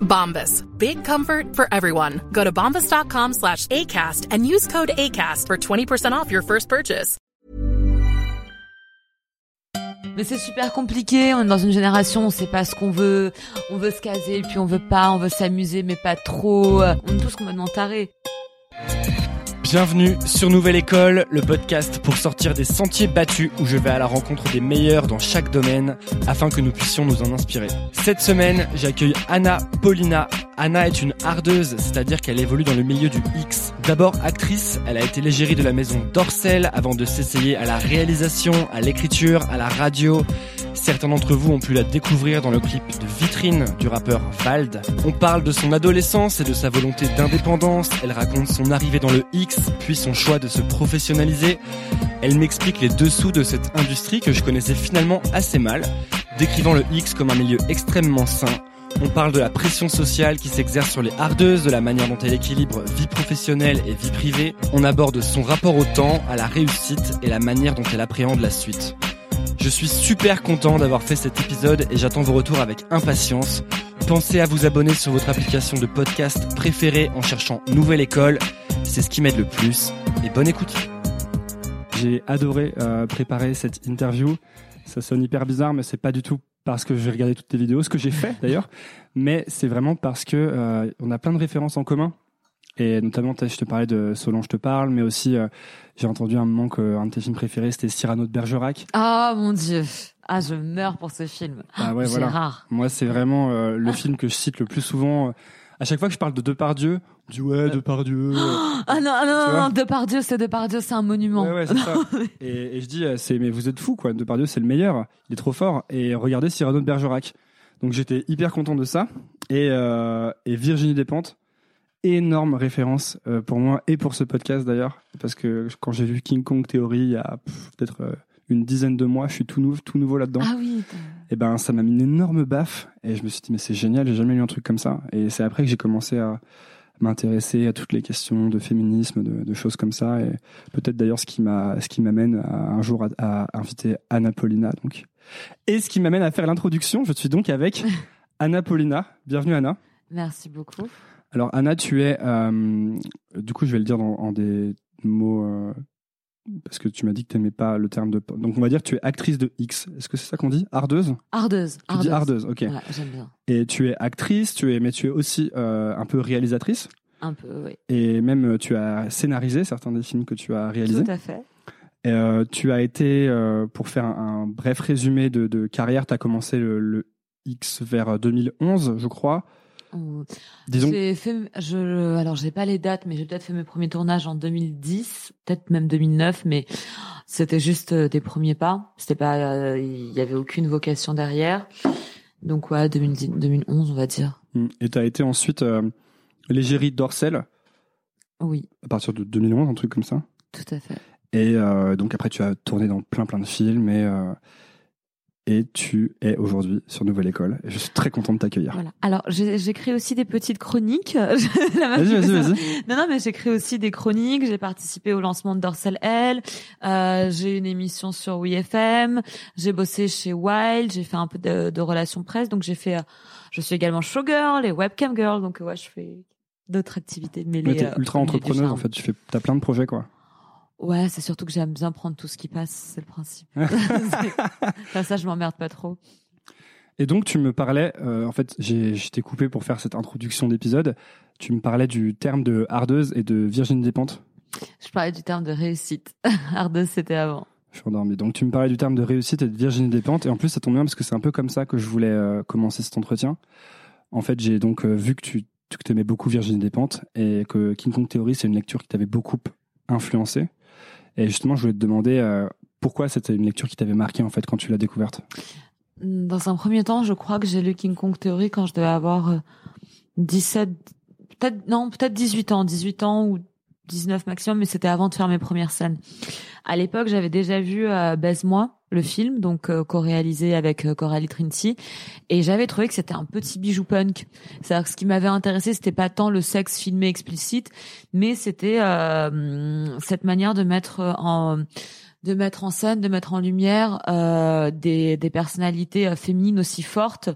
Bombas. Big comfort for everyone. Go to bombas.com slash ACAST and use code ACAST for 20% off your first purchase. Mais c'est super compliqué, on est dans une génération, on sait pas ce qu'on veut, on veut se caser, puis on veut pas, on veut s'amuser, mais pas trop. On est tous complètement tarés. Bienvenue sur Nouvelle École, le podcast pour sortir des sentiers battus où je vais à la rencontre des meilleurs dans chaque domaine afin que nous puissions nous en inspirer. Cette semaine, j'accueille Anna Paulina. Anna est une hardeuse, c'est-à-dire qu'elle évolue dans le milieu du X. D'abord actrice, elle a été l'égérie de la maison Dorcel avant de s'essayer à la réalisation, à l'écriture, à la radio. Certains d'entre vous ont pu la découvrir dans le clip de Vitrine du rappeur Vald. On parle de son adolescence et de sa volonté d'indépendance. Elle raconte son arrivée dans le X, puis son choix de se professionnaliser. Elle m'explique les dessous de cette industrie que je connaissais finalement assez mal, décrivant le X comme un milieu extrêmement sain. On parle de la pression sociale qui s'exerce sur les hardeuses, de la manière dont elle équilibre vie professionnelle et vie privée. On aborde son rapport au temps, à la réussite et la manière dont elle appréhende la suite. Je suis super content d'avoir fait cet épisode et j'attends vos retours avec impatience. Pensez à vous abonner sur votre application de podcast préférée en cherchant Nouvelle École. C'est ce qui m'aide le plus. Et bonne écoute. J'ai adoré euh, préparer cette interview. Ça sonne hyper bizarre, mais c'est pas du tout parce que j'ai regardé toutes tes vidéos, ce que j'ai fait d'ailleurs, mais c'est vraiment parce que euh, on a plein de références en commun. Et notamment, je te parlais de Solange te parle, mais aussi euh, j'ai entendu un moment qu'un de tes films préférés c'était Cyrano de Bergerac. Ah mon dieu, ah je meurs pour ce film. Ah ouais, c'est voilà. rare. Moi, c'est vraiment euh, le film que je cite le plus souvent. À chaque fois que je parle de Depardieu, on dit ouais Depardieu. euh, Ah non, ah non, non, Depardieu, c'est Depardieu, c'est un monument. Ouais, ouais, c'est ça. Et, et je dis, euh, c'est, mais vous êtes fous, quoi. Depardieu, c'est le meilleur. Il est trop fort. Et regardez Cyrano de Bergerac. Donc j'étais hyper content de ça. Et, euh, et Virginie Despentes, énorme référence euh, pour moi et pour ce podcast d'ailleurs. Parce que quand j'ai vu King Kong Theory il y a peut-être euh, une dizaine de mois, je suis tout, nou- tout nouveau là-dedans. Ah oui. Et ben ça m'a mis une énorme baffe. Et je me suis dit, mais c'est génial, j'ai jamais lu un truc comme ça. Et c'est après que j'ai commencé à m'intéresser à toutes les questions de féminisme, de, de choses comme ça. Et peut-être d'ailleurs ce qui m'a, ce qui m'amène un jour à, à inviter Anna Paulina. Donc. Et ce qui m'amène à faire l'introduction, je suis donc avec Anna Paulina. Bienvenue Anna. Merci beaucoup. Alors Anna, tu es, euh, du coup je vais le dire dans, en des mots, euh, parce que tu m'as dit que tu n'aimais pas le terme de... Donc on va dire que tu es actrice de X. Est-ce que c'est ça qu'on dit? Ardeuse? Ardeuse. Tu dis ardeuse, ok. Ouais, j'aime bien. Et tu es actrice, tu es, mais tu es aussi euh, un peu réalisatrice. Un peu, oui. Et même euh, tu as scénarisé certains des films que tu as réalisés. Tout à fait. Et, euh, tu as été, euh, pour faire un, un bref résumé de, de carrière, tu as commencé le, le X vers 2011, je crois. Disons, fait, je, alors j'ai pas les dates, mais j'ai peut-être fait mes premiers tournages en 2010, peut-être même 2009, mais c'était juste euh, des premiers pas. C'était pas, euh, il y avait aucune vocation derrière. Donc ouais, 2010, 2011, on va dire. Mm. et tu as été ensuite euh, l'égérie d'Orcel. Oui, à partir de 2011, un truc comme ça? tout à fait. Et euh, donc après, tu as tourné dans plein plein de films et, euh, et tu es aujourd'hui sur Nouvelle École. Je suis très content de t'accueillir. Voilà. Alors, j'ai- j'écris aussi des petites chroniques. Vas-y, vas-y, vas-y. Non, non, mais j'écris aussi des chroniques. J'ai participé au lancement de Dorsal L. Euh, j'ai une émission sur WeFM. J'ai bossé chez Wild. J'ai fait un peu de, de relations presse. Donc, j'ai fait. euh, je suis également showgirl et webcam girl. Donc, ouais, je fais d'autres activités mêlées. Mais t'es euh, ultra entrepreneuse en fait. Tu fais, t'as plein de projets quoi. Ouais, c'est surtout que j'aime bien prendre tout ce qui passe. C'est le principe. Ça, je m'emmerde pas trop. Et donc tu me parlais, euh, en fait, j'ai, je t'ai coupé pour faire cette introduction d'épisode. Tu me parlais du terme de hardeuse et de Virginie Despentes. Je parlais du terme de réussite. Ardeuse, c'était avant. Je suis endormi. Donc tu me parlais du terme de réussite et de Virginie Despentes. Et en plus, ça tombe bien parce que c'est un peu comme ça que je voulais euh, commencer cet entretien. En fait, j'ai donc euh, vu que tu que aimais beaucoup Virginie Despentes et que King Kong Theory, c'est une lecture qui t'avait beaucoup influencé. Et justement, je voulais te demander euh, pourquoi c'était une lecture qui t'avait marqué en fait quand tu l'as découverte? Dans un premier temps, je crois que j'ai lu King Kong Theory quand je devais avoir euh, 17, peut-être, non, peut-être 18 ans, 18 ans ou 19 maximum, mais c'était avant de faire mes premières scènes. À l'époque, j'avais déjà vu euh, Baise-moi, le film, donc euh, co-réalisé avec euh, Coralie Trinity, et j'avais trouvé que c'était un petit bijou punk. C'est-à-dire que ce qui m'avait intéressé, c'était pas tant le sexe filmé explicite, mais c'était euh, cette manière de mettre en de mettre en scène, de mettre en lumière euh, des, des personnalités euh, féminines aussi fortes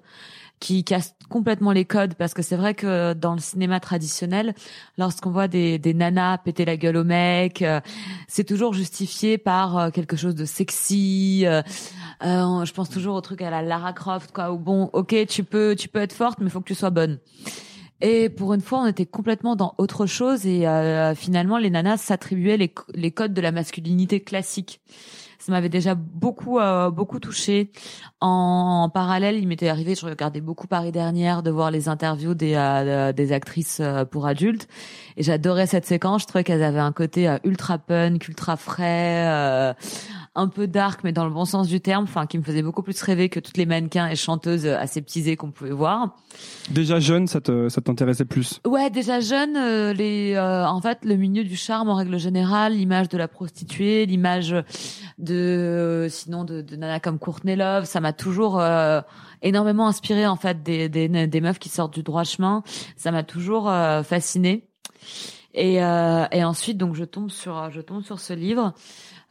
qui cassent complètement les codes parce que c'est vrai que dans le cinéma traditionnel, lorsqu'on voit des, des nanas péter la gueule au mec, euh, c'est toujours justifié par euh, quelque chose de sexy. euh, euh, je pense toujours au truc à la Lara Croft, quoi. Où bon, ok, tu peux, tu peux être forte, mais faut que tu sois bonne. Et pour une fois, on était complètement dans autre chose et euh, finalement, les nanas s'attribuaient les, les codes de la masculinité classique. Ça m'avait déjà beaucoup euh, beaucoup touché. En, parallèle, il m'était arrivé, je regardais beaucoup Paris dernière, de voir les interviews des euh, des actrices euh, pour adultes, et j'adorais cette séquence. Je trouvais qu'elles avaient un côté euh, ultra punk, ultra frais, euh, un peu dark, mais dans le bon sens du terme, enfin qui me faisait beaucoup plus rêver que toutes les mannequins et chanteuses aseptisées qu'on pouvait voir. Déjà jeune, ça te ça t'intéressait plus? Ouais, déjà jeune, euh, les, euh, en fait, le milieu du charme en règle générale, l'image de la prostituée, l'image de, euh, sinon de, de nana comme Courtney Love, ça m'a toujours euh, énormément inspiré en fait des, des des meufs qui sortent du droit chemin. Ça m'a toujours euh, fasciné. Et euh, et ensuite donc je tombe sur je tombe sur ce livre.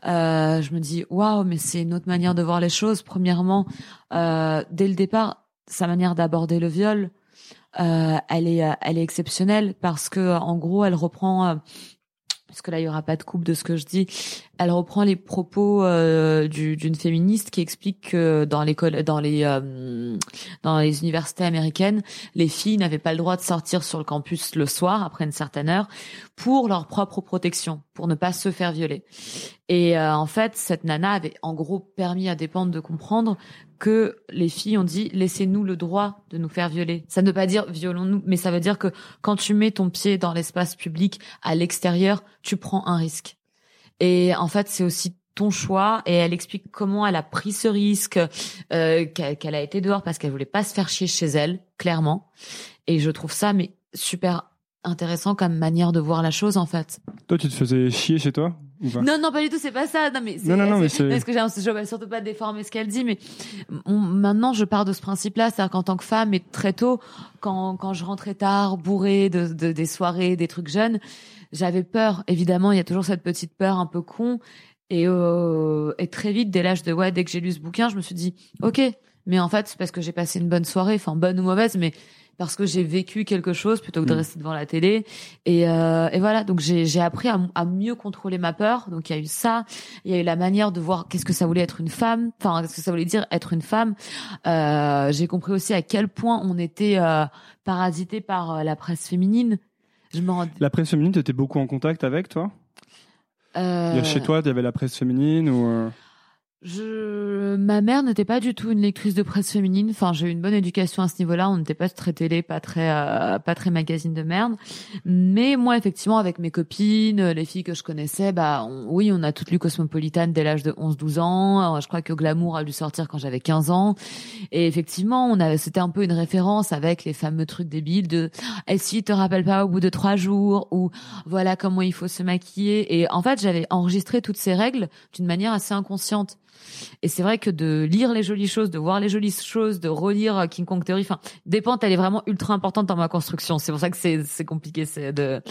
Euh, je me dis waouh mais c'est une autre manière de voir les choses. Premièrement, euh, dès le départ, sa manière d'aborder le viol, euh, elle est euh, elle est exceptionnelle parce que en gros elle reprend euh, parce que là il y aura pas de coupe de ce que je dis. Elle reprend les propos euh, du- d'une féministe qui explique que dans l'école dans les euh, dans les universités américaines les filles n'avaient pas le droit de sortir sur le campus le soir après une certaine heure pour leur propre protection pour ne pas se faire violer. Et euh, en fait cette nana avait en gros permis à pentes de comprendre que les filles ont dit laissez-nous le droit de nous faire violer. Ça ne veut pas dire violons-nous, mais ça veut dire que quand tu mets ton pied dans l'espace public à l'extérieur, tu prends un risque. Et en fait, c'est aussi ton choix et elle explique comment elle a pris ce risque, euh, qu'elle a été dehors parce qu'elle voulait pas se faire chier chez elle, clairement. Et je trouve ça mais super intéressant comme manière de voir la chose en fait. Toi, tu te faisais chier chez toi? Ou pas Non, non, pas du tout, c'est pas ça. Non, mais c'est, Non, non, non, mais Parce que j'ai, je veux surtout pas déformer ce qu'elle dit, mais on- maintenant, je pars de ce principe-là, c'est-à-dire qu'en tant que femme, et très tôt, quand, quand je rentrais tard, bourrée de, de- des soirées, des trucs jeunes, j'avais peur. Évidemment, il y a toujours cette petite peur un peu con. Et, euh, et très vite, dès l'âge de, ouais, dès que j'ai lu ce bouquin, je me suis dit, ok, mais en fait, c'est parce que j'ai passé une bonne soirée, enfin, bonne ou mauvaise, mais parce que j'ai vécu quelque chose plutôt que de Mm. rester devant la télé. Et, euh, et voilà, donc j'ai j'ai appris à, à mieux contrôler ma peur. Donc il y a eu ça, il y a eu la manière de voir qu'est-ce que ça voulait être une femme, enfin qu'est-ce que ça voulait dire être une femme. Euh, j'ai compris aussi à quel point on était euh, parasité par euh, la presse féminine. Je me rends- La presse féminine, tu étais beaucoup en contact avec toi? Euh, Chez toi, il y avait la presse féminine ou euh, Je, ma mère n'était pas du tout une lectrice de presse féminine. Enfin, j'ai eu une bonne éducation à ce niveau-là. On n'était pas très télé, pas très, euh, pas très magazine de merde. Mais moi, effectivement, avec mes copines, les filles que je connaissais, bah, oui, on a toutes lu Cosmopolitan dès l'âge de 11-12 ans. Je crois que Glamour a dû sortir quand j'avais 15 ans. Et effectivement, on avait, c'était un peu une référence avec les fameux trucs débiles de, et si te rappelles pas au bout de trois jours ou voilà comment il faut se maquiller. Et en fait, j'avais enregistré toutes ces règles d'une manière assez inconsciente. Et c'est vrai que de lire les jolies choses, de voir les jolies choses, de relire euh, King Kong Theory, enfin, Dépente, elle est vraiment ultra importante dans ma construction. C'est pour ça que c'est, c'est compliqué, c'est de,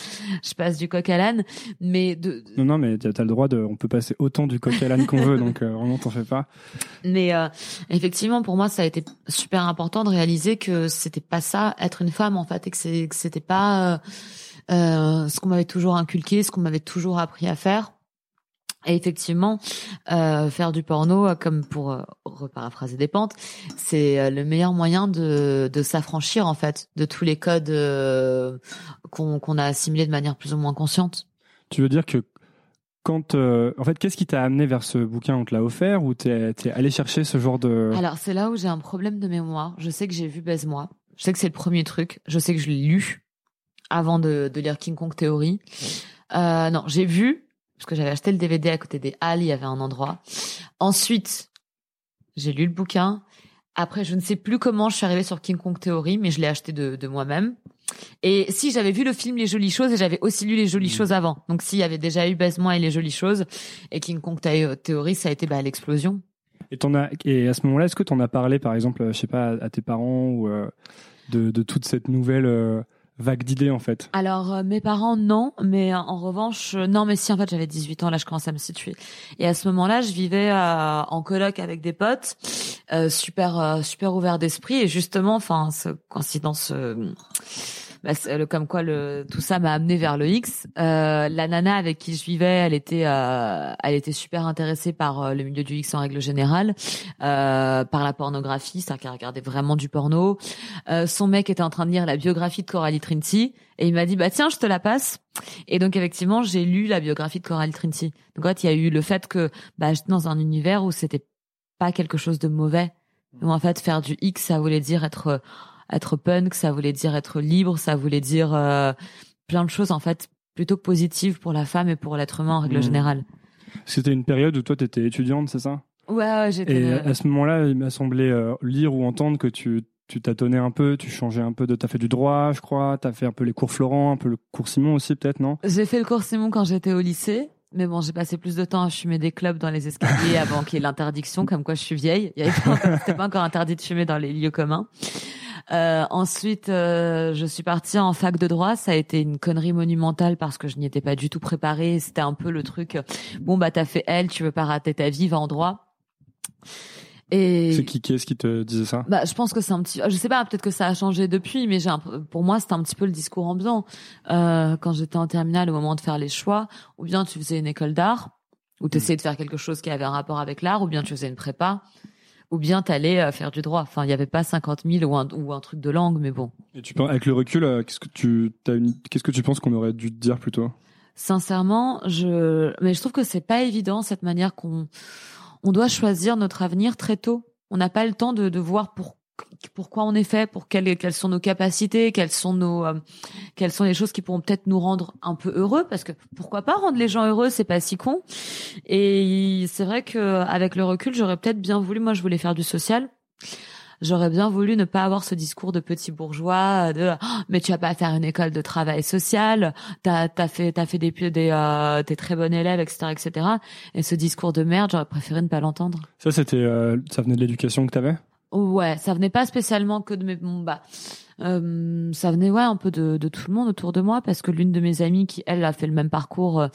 je passe du coq à l'âne, mais de... Non, non, mais t'as le droit de, on peut passer autant du coq à l'âne qu'on veut, donc euh, vraiment t'en fais pas. Mais euh, effectivement, pour moi, ça a été super important de réaliser que c'était pas ça, être une femme, en fait, et que, c'est, que c'était pas euh, ce qu'on m'avait toujours inculqué, ce qu'on m'avait toujours appris à faire. Et effectivement, euh, faire du porno, euh, comme pour euh, reparaphraser des pentes, c'est euh, le meilleur moyen de, de s'affranchir en fait de tous les codes qu'on qu'on a assimilés de manière plus ou moins consciente. Tu veux dire que quand, en fait, qu'est-ce qui t'a amené vers ce bouquin On te l'a offert ou t'es es allé chercher ce genre de Alors c'est là où j'ai un problème de mémoire. Je sais que j'ai vu Baise-moi. Je sais que c'est le premier truc. Je sais que je l'ai lu avant de, de lire King Kong Theory. Euh, non, j'ai vu parce que j'avais acheté le DVD à côté des Halles, il y avait un endroit. Ensuite, j'ai lu le bouquin. Après, je ne sais plus comment je suis arrivée sur King Kong Theory, mais je l'ai acheté de, de moi-même. Et si j'avais vu le film Les Jolies Choses, et j'avais aussi lu Les Jolies mmh. Choses avant. Donc s'il y avait déjà eu Baise-moi et Les Jolies Choses, et King Kong Theory, ça a été bah, l'explosion. Et, as, et à ce moment-là, est-ce que tu en as parlé, par exemple, je sais pas, à tes parents ou euh, de, de toute cette nouvelle... Euh, vague d'idées en fait Alors euh, mes parents non, mais euh, en revanche euh, non mais si en fait j'avais 18 ans là je commençais à me situer. Et à ce moment-là, je vivais en coloc avec des potes super super ouverts d'esprit et justement enfin ce coïncidence bah, le, comme quoi le, tout ça m'a amené vers le X. Euh, la nana avec qui je vivais, elle était, euh, elle était super intéressée par euh, le milieu du X en règle générale, euh, par la pornographie, c'est-à-dire qu'elle regardait vraiment du porno. Euh, son mec était en train de lire la biographie de Coralie Trinity et il m'a dit bah tiens, je te la passe. Et donc effectivement, j'ai lu la biographie de Coralie Trinity. Donc en fait, il y a eu le fait que bah, j'étais dans un univers où c'était pas quelque chose de mauvais. Où en fait, faire du X, ça voulait dire être être punk, ça voulait dire être libre, ça voulait dire euh, plein de choses en fait plutôt positives pour la femme et pour l'être humain en règle mmh. générale. C'était une période où toi tu étais étudiante, c'est ça? Ouais, j'étais. Et à ce moment-là, il m'a semblé euh, lire ou entendre que tu tu tâtonnais un peu, tu changeais un peu de, t'as fait du droit, je crois, t'as fait un peu les cours Florent, un peu le cours Simon aussi peut-être, non? J'ai fait le cours Simon quand j'étais au lycée. Mais bon, j'ai passé plus de temps à fumer des clubs dans les escaliers avant qu'il y ait l'interdiction, comme quoi je suis vieille. Il C'était pas encore interdit de fumer dans les lieux communs. Euh, ensuite, euh, je suis partie en fac de droit. Ça a été une connerie monumentale parce que je n'y étais pas du tout préparée. C'était un peu le truc. Bon bah t'as fait elle, tu veux pas rater ta vie, va en droit. Et c'est qui, qui est-ce qui te disait ça? Bah, je pense que c'est un petit. Je sais pas, peut-être que ça a changé depuis, mais j'ai pour moi c'était un petit peu le discours ambiant euh, quand j'étais en terminale au moment de faire les choix. Ou bien tu faisais une école d'art, ou tu essayais de faire quelque chose qui avait un rapport avec l'art, ou bien tu faisais une prépa ou bien t'allais euh, faire du droit. Enfin, il n'y avait pas 50 000 ou un, ou un truc de langue, mais bon. Et tu penses, avec le recul, euh, qu'est-ce que tu as une, qu'est-ce que tu penses qu'on aurait dû te dire plutôt Sincèrement, je, mais je trouve que c'est pas évident cette manière qu'on, on doit choisir notre avenir très tôt. On n'a pas le temps de, de voir pour pourquoi on est fait, pour quelles, quelles sont nos capacités, quelles sont nos, euh, quelles sont les choses qui pourront peut-être nous rendre un peu heureux, parce que pourquoi pas rendre les gens heureux, c'est pas si con. Et c'est vrai que avec le recul, j'aurais peut-être bien voulu, moi, je voulais faire du social. J'aurais bien voulu ne pas avoir ce discours de petit bourgeois de oh, mais tu vas pas faire une école de travail social, t'as as fait t'as fait des des euh, t'es très bon élève etc etc et ce discours de merde j'aurais préféré ne pas l'entendre. Ça c'était euh, ça venait de l'éducation que t'avais? Ouais, ça venait pas spécialement que de mes bon, bah euh, ça venait ouais un peu de, de, tout le monde autour de moi parce que l'une de mes amies qui elle a fait le même parcours euh,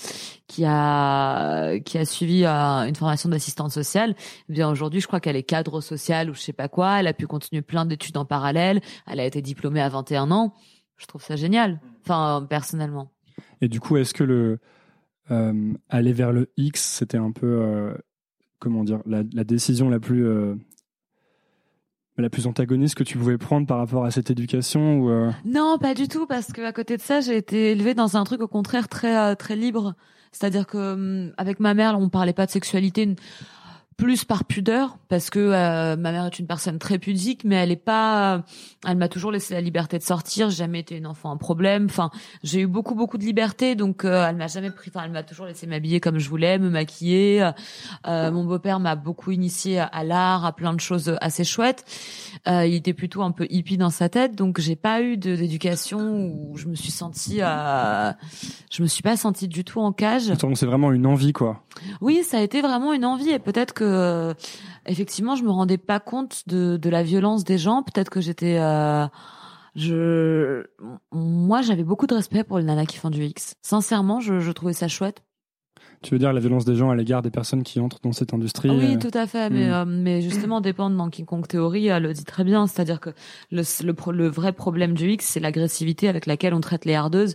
qui a qui a suivi euh, une formation d'assistante sociale eh bien aujourd'hui je crois qu'elle est cadre social ou je sais pas quoi. Elle a pu continuer plein d'études en parallèle. Elle a été diplômée à 21 ans. Je trouve ça génial. Enfin personnellement. Et du coup est-ce que le aller vers le X c'était un peu comment dire la décision la plus la plus antagoniste que tu pouvais prendre par rapport à cette éducation ou euh Non, pas du tout, parce que à côté de ça, j'ai été élevée dans un truc au contraire très euh, très libre. C'est-à-dire que hum, avec ma mère, on parlait pas de sexualité plus par pudeur parce que euh, ma mère est une personne très pudique mais elle est pas elle m'a toujours laissé la liberté de sortir. J'ai jamais été une enfant un problème. Enfin j'ai eu beaucoup beaucoup de liberté donc euh, elle m'a jamais pris enfin elle m'a toujours laissé m'habiller comme je voulais me maquiller. Euh, mon beau-père m'a beaucoup initié à, l'art à plein de choses assez chouettes. Euh, il était plutôt un peu hippie dans sa tête donc j'ai pas eu d'éducation où je me suis sentie je me suis pas sentie du tout en cage. C'est vraiment une envie quoi. Oui ça a été vraiment une envie et peut-être que que effectivement je me rendais pas compte de, la violence des gens. Peut-être que j'étais euh, je moi j'avais beaucoup de respect pour les nanas qui font du X. Sincèrement, je trouvais ça chouette. Tu veux dire la violence des gens à l'égard des personnes qui entrent dans cette industrie Oui, euh, tout à fait. Mais, hmm. euh, mais justement, dépendre dans Kong Theory, elle le dit très bien. C'est-à-dire que le, le, le, vrai problème du X, c'est l'agressivité avec laquelle on traite les hardeuses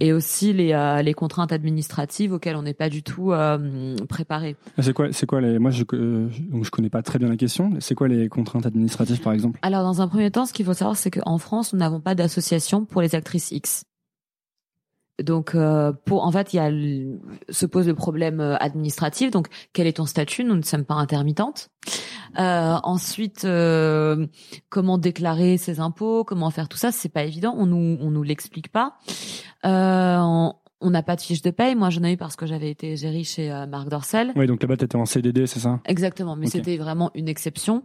et aussi les, euh, les contraintes administratives auxquelles on n'est pas du tout euh, préparé. C'est quoi, c'est quoi les Moi, je, donc je connais pas très bien la question. C'est quoi les contraintes administratives, par exemple? Alors, dans un premier temps, ce qu'il faut savoir, c'est qu'en France, nous n'avons pas d'association pour les actrices X. Donc, euh, pour en fait, il y a se pose le problème euh, administratif. Donc, quel est ton statut? Nous ne sommes pas intermittentes. Euh, ensuite, euh, comment déclarer ses impôts? Comment faire tout ça? C'est pas évident. On nous on nous l'explique pas. Euh, on n'a pas de fiche de paye. Moi, j'en ai eu parce que j'avais été gérée chez Marc Dorcel. Oui, donc là-bas, tu étais en CDD, c'est ça? Exactement, mais c'était vraiment une exception.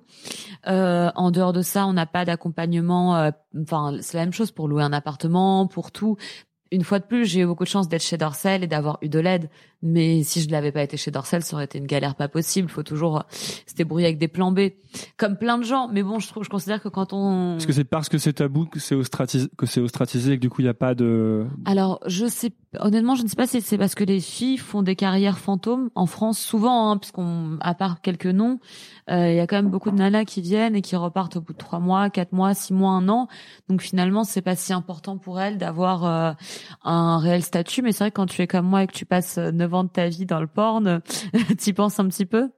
Euh, en dehors de ça, on n'a pas d'accompagnement. Enfin, c'est la même chose pour louer un appartement, pour tout une fois de plus, j'ai eu beaucoup de chance d'être chez Dorsel et d'avoir eu de l'aide. Mais si je ne l'avais pas été chez Dorsel, ça aurait été une galère pas possible. Il faut toujours se débrouiller avec des plans B, comme plein de gens. Mais bon, je trouve, je considère que quand on. Est-ce que c'est parce que c'est tabou que c'est ostratisé, que c'est ostratisé et que du coup il n'y a pas de. Alors, je sais, honnêtement, je ne sais pas si c'est parce que les filles font des carrières fantômes en France souvent, hein, puisqu'on, à part quelques noms, euh, il y a quand même beaucoup de nanas qui viennent et qui repartent au bout de trois mois, quatre mois, six mois, un an. Donc finalement, c'est pas si important pour elles d'avoir euh, un réel statut. Mais c'est vrai que quand tu es comme moi et que tu passes neuf de ta vie dans le porn, tu penses un petit peu?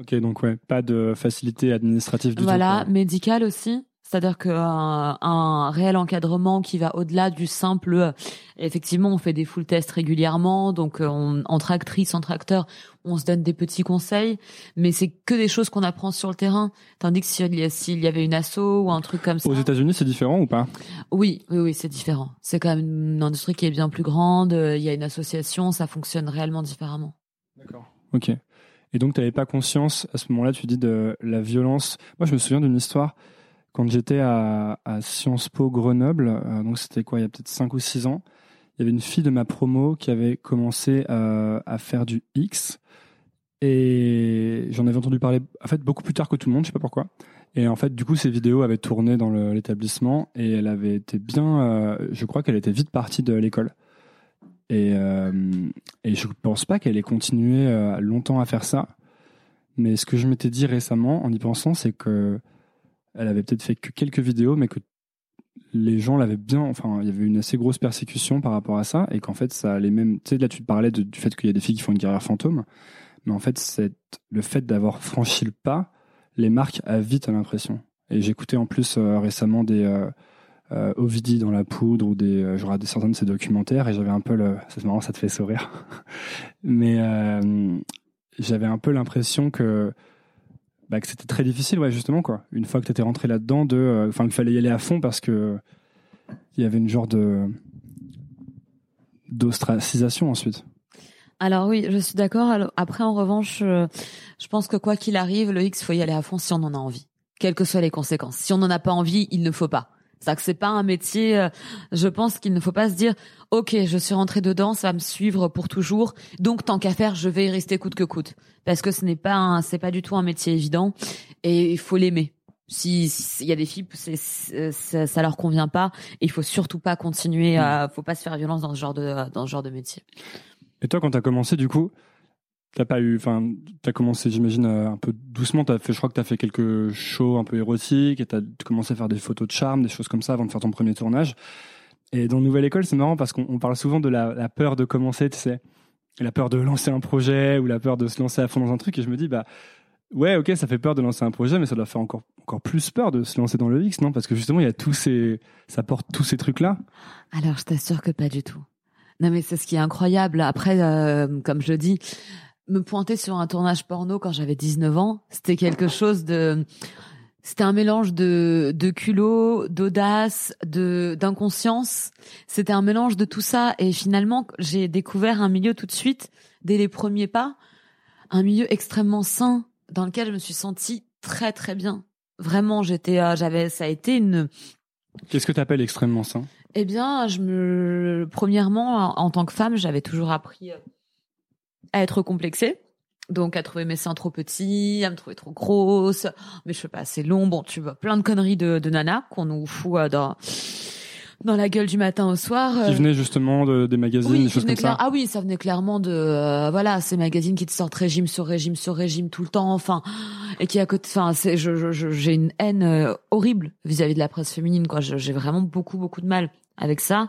Ok, donc ouais, pas de facilité administrative du voilà, tout. Voilà, médicale aussi. C'est-à-dire qu'un un réel encadrement qui va au-delà du simple. Euh, effectivement, on fait des full tests régulièrement, donc euh, on, entre actrices, entre acteurs, on se donne des petits conseils, mais c'est que des choses qu'on apprend sur le terrain. Tandis que s'il y, y avait une asso ou un truc comme ça. Aux États-Unis, c'est différent ou pas? Oui, oui, oui, c'est différent. C'est quand même une industrie qui est bien plus grande. Il y a une association, ça fonctionne réellement différemment. D'accord. Ok. Et donc, tu n'avais pas conscience à ce moment-là, tu dis de la violence? Moi, je me souviens d'une histoire quand j'étais à, Sciences Po Grenoble, euh, donc c'était quoi, il y a peut-être 5 ou 6 ans, il y avait une fille de ma promo qui avait commencé euh, à faire du X. Et j'en avais entendu parler, en fait, beaucoup plus tard que tout le monde, je sais pas pourquoi. Et en fait, du coup, ces vidéos avaient tourné dans l'établissement et elle avait été bien, euh, je crois qu'elle était vite partie de l'école. Et, euh, et je pense pas qu'elle ait continué longtemps à faire ça. Mais ce que je m'étais dit récemment en y pensant, c'est que elle avait peut-être fait que quelques vidéos, mais que les gens l'avaient bien. Enfin, il y avait une assez grosse persécution par rapport à ça, et qu'en fait, ça allait même. Tu sais, là, tu te parlais du fait qu'il y a des filles qui font une carrière fantôme, mais en fait, c'est le fait d'avoir franchi le pas les marques à vite l'impression. Et j'écoutais en plus euh, récemment des euh, euh, dans la poudre ou des, euh, je regardais certains de ces documentaires et j'avais un peu le, c'est marrant, ça te fait sourire, mais j'avais un peu l'impression que bah, que c'était très difficile, ouais, justement, quoi. Une fois que tu étais rentré là-dedans, de, euh, enfin, qu'il fallait y aller à fond parce que il y avait une genre de d'ostracisation ensuite. Alors oui, je suis d'accord. Après, en revanche, euh, je pense que quoi qu'il arrive, le X, faut y aller à fond si on en a envie, quelles que soient les conséquences. Si on n'en a pas envie, il ne faut pas. C'est que c'est pas un métier. Euh, je pense qu'il ne faut pas se dire, ok, je suis rentré dedans, ça va me suivre pour toujours. Donc tant qu'à faire, je vais y rester coûte que coûte, parce que ce n'est pas, c'est pas du tout un métier évident et il faut l'aimer. Si il y a des filles, c'est, ça, ça leur convient pas, et il faut surtout pas continuer. À, faut pas se faire violence dans ce genre de dans ce genre de métier. Et toi, quand t'as commencé, du coup, T'as pas eu, enfin, t'as commencé, j'imagine, euh, un peu doucement. T'as fait, je crois que t'as fait quelques shows un peu érotiques et t'as commencé à faire des photos de charme, des choses comme ça avant de faire ton premier tournage. Et dans Nouvelle École, c'est marrant parce qu'on parle souvent de la, peur de commencer, tu sais, la peur de lancer un projet ou la peur de se lancer à fond dans un truc. Et je me dis, bah, ouais, ok, ça fait peur de lancer un projet, mais ça doit faire encore encore plus peur de se lancer dans le X, non? Parce que justement, il y a tous ces, ça porte tous ces trucs-là. Alors, je t'assure que pas du tout. Non, mais c'est ce qui est incroyable. Après, euh, comme je dis me pointer sur un tournage porno quand j'avais 19 ans, c'était quelque chose de c'était un mélange de de culot, d'audace, de d'inconscience. C'était un mélange de tout ça et finalement j'ai découvert un milieu tout de suite dès les premiers pas, un milieu extrêmement sain dans lequel je me suis sentie très très bien. Vraiment, j'étais euh, j'avais ça a été une Qu'est-ce que tu appelles extrêmement sain? Eh bien, je me premièrement en, en tant que femme, j'avais toujours appris euh, à être complexée. Donc à trouver mes seins trop petits, à me trouver trop grosse, mes cheveux pas assez longs. Bon, tu vois, plein de conneries de, de nana qu'on nous fout euh, dans dans la gueule du matin au soir. Qui euh. venait justement de, des magazines, Oui, des choses comme ça. Ah oui, ça venait clairement de euh, voilà ces magazines qui te sortent régime sur régime sur régime tout le temps, enfin et qui à côté, enfin c'est je je- je- j'ai une haine euh, horrible vis-à-vis de la presse féminine quoi. J'ai vraiment beaucoup beaucoup de mal avec ça.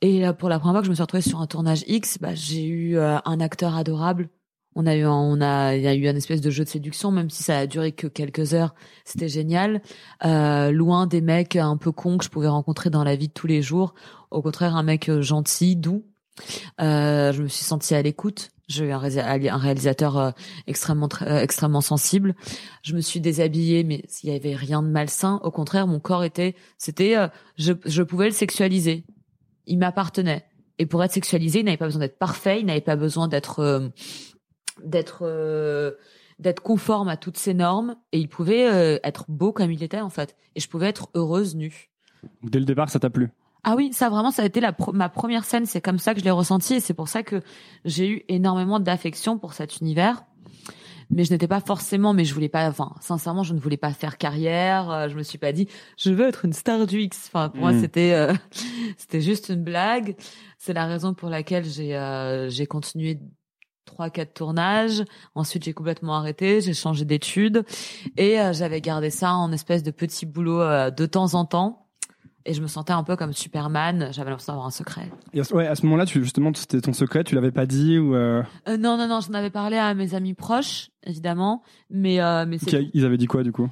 Et euh, pour la première fois que je me suis retrouvée sur un tournage X, bah, j'ai eu euh, un acteur adorable. On a eu, on a, il y a eu un espèce de jeu de séduction, même si ça a duré que quelques heures. C'était génial. Euh, loin des mecs un peu cons que je pouvais rencontrer dans la vie de tous les jours. Au contraire, un mec euh, gentil, doux. Euh, je me suis sentie à l'écoute. J'ai eu un, réalisateur euh, extrêmement, tr- euh, extrêmement sensible. Je me suis déshabillée, mais s'il y avait rien de malsain, au contraire, mon corps était, c'était, euh, je, je pouvais le sexualiser. Il m'appartenait. Et pour être sexualisé, il n'avait pas besoin d'être parfait, il n'avait pas besoin d'être, d'être, d'être conforme à toutes ces normes. Et il pouvait être beau comme il était en fait. Et je pouvais être heureuse nue. Dès le départ, ça t'a plu? Ah oui, ça vraiment, ça a été la pro- ma première scène. C'est comme ça que je l'ai ressenti et c'est pour ça que j'ai eu énormément d'affection pour cet univers. Mais je n'étais pas forcément, mais je voulais pas, enfin, sincèrement, je ne voulais pas faire carrière. euh, Je me suis pas dit, je veux être une star du X. Enfin, pour moi, Mm. c'était, euh, c'était juste une blague. C'est la raison pour laquelle j'ai, euh, j'ai continué trois, quatre tournages. Ensuite, j'ai complètement arrêté. J'ai changé d'études et euh, j'avais gardé ça en espèce de petit boulot euh, de temps en temps. Et je me sentais un peu comme Superman. J'avais l'impression d'avoir un secret. Et à Ouais, à ce moment-là, tu, justement, c'était ton secret, tu l'avais pas dit ou euh, Euh, non, non, non, j'en avais parlé à mes amis proches, évidemment, mais euh, mais ils avaient dit quoi du coup?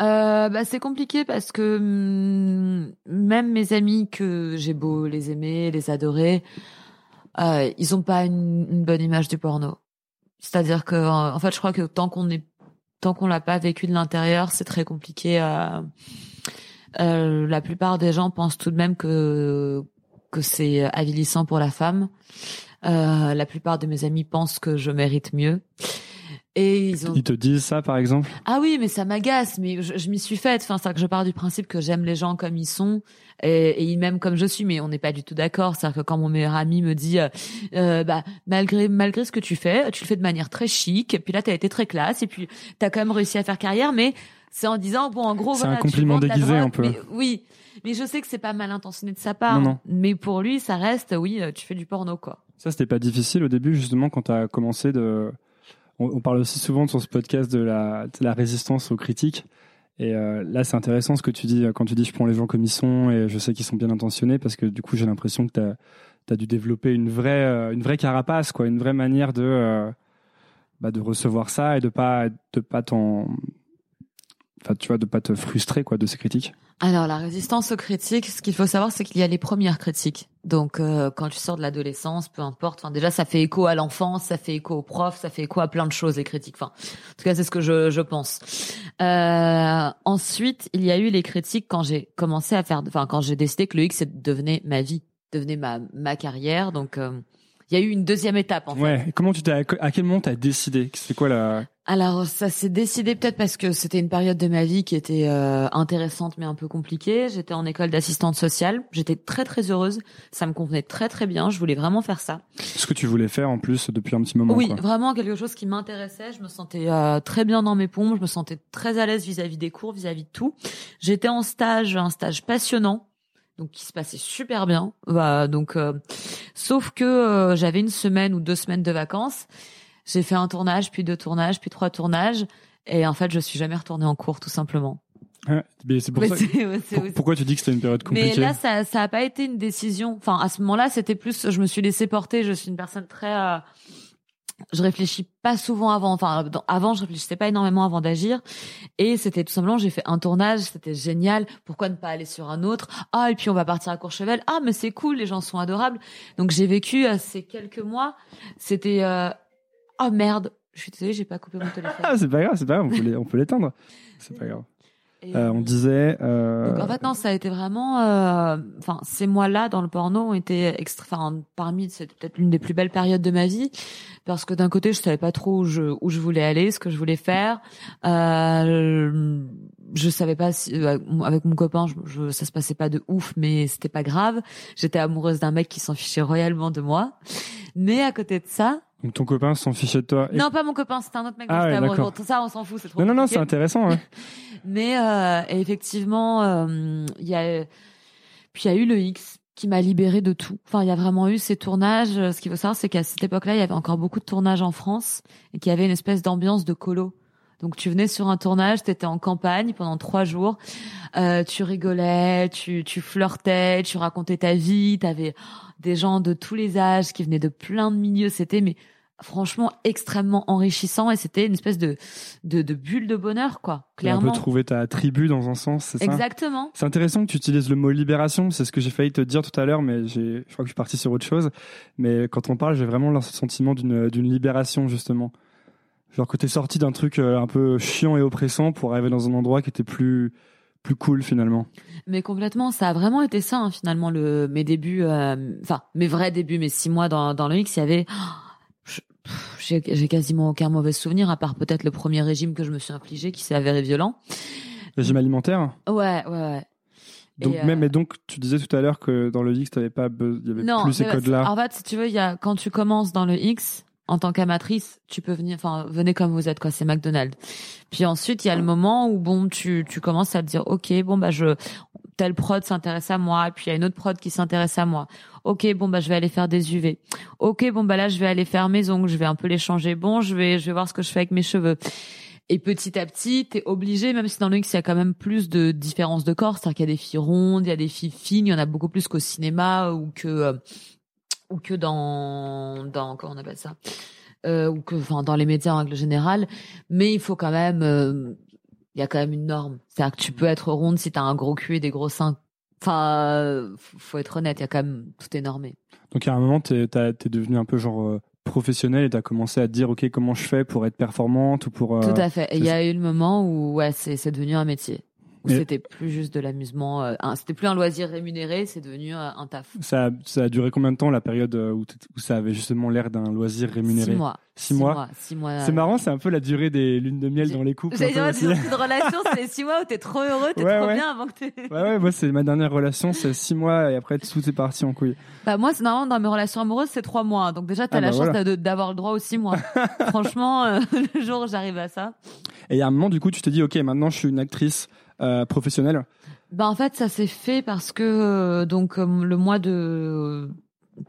Bah, c'est compliqué parce que hum, même mes amis que j'ai beau les aimer, les adorer, ils ont pas une, une bonne image du porno. C'est-à-dire que en fait, je crois que tant qu'on est tant qu'on l'a pas vécu de l'intérieur, c'est très compliqué. euh, euh, la plupart des gens pensent tout de même que que c'est avilissant pour la femme. Euh, la plupart de mes amis pensent que je mérite mieux. Et ils ont Ils te disent ça, par exemple? Ah oui, mais ça m'agace, mais je, je m'y suis faite. Enfin, c'est que je pars du principe que j'aime les gens comme ils sont et, et ils m'aiment comme je suis, mais on n'est pas du tout d'accord. C'est-à-dire que quand mon meilleur ami me dit, euh, euh, bah malgré malgré ce que tu fais, tu le fais de manière très chic, et puis là t'as été très classe, et puis t'as quand même réussi à faire carrière, mais c'est en disant bon, en gros, C'est voilà, un compliment déguisé, un peu. mais- oui, mais je sais que c'est pas mal intentionné de sa part. Non, non. Mais pour lui, ça reste, oui, euh, tu fais du porno quoi. Ça, c'était pas difficile au début, justement, quand tu as commencé de. On, on parle aussi souvent sur ce podcast de la, de la résistance aux critiques. Et euh, là, c'est intéressant ce que tu dis euh, quand tu dis je prends les gens comme ils sont et je sais qu'ils sont bien intentionnés parce que du coup, j'ai l'impression que tu as, dû développer une vraie, euh, une vraie carapace, quoi, une vraie manière de, euh, bah, de recevoir ça et de pas, de pas t'en. Enfin, tu vois, de pas te frustrer, quoi, de ces critiques. Alors la résistance aux critiques, ce qu'il faut savoir, c'est qu'il y a les premières critiques. Donc euh, quand tu sors de l'adolescence, peu importe. Enfin déjà, ça fait écho à l'enfance, ça fait écho aux profs, ça fait écho à plein de choses les critiques. Enfin, en tout cas, c'est ce que je, je pense. Euh, ensuite, il y a eu les critiques quand j'ai commencé à faire, enfin quand j'ai décidé que le X devenait ma vie, devenait ma ma carrière. Donc euh, il y a eu une deuxième étape en fait. Ouais. Et comment tu t'es, à quel moment t'as décidé? C'est quoi la? Alors ça s'est décidé peut-être parce que c'était une période de ma vie qui était euh, intéressante mais un peu compliquée. J'étais en école d'assistante sociale. J'étais très très heureuse. Ça me convenait très très bien. Je voulais vraiment faire ça. Ce que tu voulais faire en plus depuis un petit moment. oui, quoi. vraiment quelque chose qui m'intéressait. Je me sentais euh, très bien dans mes pompes. Je me sentais très à l'aise vis-à-vis des cours, vis-à-vis de tout. J'étais en stage, un stage passionnant. Donc qui se passait super bien. Bah, donc, euh, sauf que euh, j'avais une semaine ou deux semaines de vacances. J'ai fait un tournage, puis deux tournages, puis trois tournages, et en fait, je suis jamais retournée en cours, tout simplement. Ouais, mais c'est pour Mais ça. pour- pourquoi tu dis que c'était une période Mais compliquée là, ça, ça a pas été une décision. Enfin, à ce moment-là, c'était plus, je me suis laissée porter. Je suis une personne très, euh, je réfléchis pas souvent avant. Enfin, avant, je réfléchissais pas énormément avant d'agir. Et c'était tout simplement, j'ai fait un tournage, c'était génial. Pourquoi ne pas aller sur un autre? Ah, et puis on va partir à Courchevel. Ah, mais c'est cool, les gens sont adorables. Donc j'ai vécu euh, ces quelques mois. C'était, euh, oh merde, je suis désolée, j'ai pas coupé mon téléphone. Ah, c'est pas grave, c'est pas grave, on peut l'é- on peut l'éteindre. C'est pas grave. Euh, on disait. euh, Donc en fait non, ça a été vraiment, euh, enfin ces mois-là dans le porno ont été extra, enfin parmi c'est peut-être l'une des plus belles périodes de ma vie parce que d'un côté je savais pas trop où je où je voulais aller, ce que je voulais faire, euh, je savais pas si euh, avec mon copain je, je- ça se passait pas de ouf mais c'était pas grave, j'étais amoureuse d'un mec qui s'en fichait royalement de moi, mais à côté de ça, Donc ton copain s'en fichait de toi. Et- non pas mon copain, c'était un autre mec, Ah ouais, d'accord. Ça on s'en fout, c'est trop Non, non, non, c'est intéressant. hein. Mais euh, effectivement, euh, il y a puis il y a eu le X qui m'a libérée de tout. Enfin, il y a vraiment eu ces tournages. Ce qu'il faut savoir, c'est qu'à cette époque-là, il y avait encore beaucoup de tournages en France et qu'il y avait une espèce d'ambiance de colo. Donc tu venais sur un tournage, tu étais en campagne pendant trois jours, euh, tu rigolais, tu, tu flirtais, tu racontais ta vie, t'avais des gens de tous les âges qui venaient de plein de milieux. C'était mais franchement extrêmement enrichissant et c'était une espèce de, de de bulle de bonheur quoi. Clairement. peu trouvé ta tribu dans un sens, c'est ça? Exactement. C'est intéressant que tu utilises le mot libération, c'est ce que j'ai failli te dire tout à l'heure, mais je crois que je suis parti sur autre chose. Mais quand on parle, j'ai vraiment le sentiment d'une, d'une libération, justement. Genre que t'es sorti d'un truc euh, un peu chiant et oppressant pour arriver dans un endroit qui était plus, plus cool finalement. Mais complètement, ça a vraiment été ça hein, finalement le mes débuts, euh, enfin mes vrais débuts, mes six mois dans dans le X, il y avait, pff, j'ai quasiment aucun mauvais souvenir à part peut-être le premier régime que je me suis infligé qui s'est avéré violent. Régime alimentaire. Ouais, ouais, ouais. Donc Et, euh, même, et donc tu disais tout à l'heure que dans le X, t'avais pas, il y avait non, plus ces mais codes-là. En fait, si tu veux, il y a quand tu commences dans le X en tant qu'amatrice, tu peux venir, enfin venez comme vous êtes quoi, c'est McDonald's. Puis ensuite, il y a le moment où bon, tu tu commences à te dire, ok, bon bah je telle prod s'intéresse à moi, puis il y a une autre prod qui s'intéresse à moi. Ok, bon bah je vais aller faire des UV. Ok, bon bah là je vais aller faire mes ongles, je vais un peu les changer. Bon, je vais je vais voir ce que je fais avec mes cheveux. Et petit à petit, t'es obligé, même si dans le X, il y a quand même plus de différences de corps, c'est-à-dire qu'il y a des filles rondes, il y a des filles fines, il y en a beaucoup plus qu'au cinéma ou que euh, ou que dans dans comment on appelle ça euh, ou que enfin dans les médias en règle générale. Mais il faut quand même euh, il y a quand même une norme. C'est-à-dire que tu peux être ronde si t'as un gros cul et des gros seins. Enfin euh, faut être honnête il y a quand même tout est normé. Donc à un moment, t'es, t'as- t'es devenu un peu genre euh, professionnel et t'as commencé à te dire, ok, comment je fais pour être performante ou pour. euh, tout à fait. Il y a eu le moment où ouais c'est c'est devenu un métier Et- c'était plus juste de l'amusement euh, c'était plus un loisir rémunéré c'est devenu euh, un taf Ça, a- ça a duré combien de temps la période euh, où, ça avait justement l'air d'un loisir rémunéré? Six mois Six mois? six mois C'est marrant, c'est un peu la durée des lunes de miel J'ai- dans les couples. C'est une relation, c'est six mois où t'es trop heureux, t'es Ouais, trop ouais. bien avant que t'aies... Ouais, ouais, moi c'est ma dernière relation, c'est six mois et après tout est parti en couille. Bah moi, c'est normalement dans mes relations amoureuses, c'est trois mois. Donc déjà, t'as Ah, la bah, chance voilà. d'avoir le droit aux six mois. Franchement, euh, le jour où j'arrive à ça. Et il y a un moment, du coup, tu t'es dit, ok, maintenant je suis une actrice professionnelle. Bah en fait, ça s'est fait parce que euh, donc euh, le mois de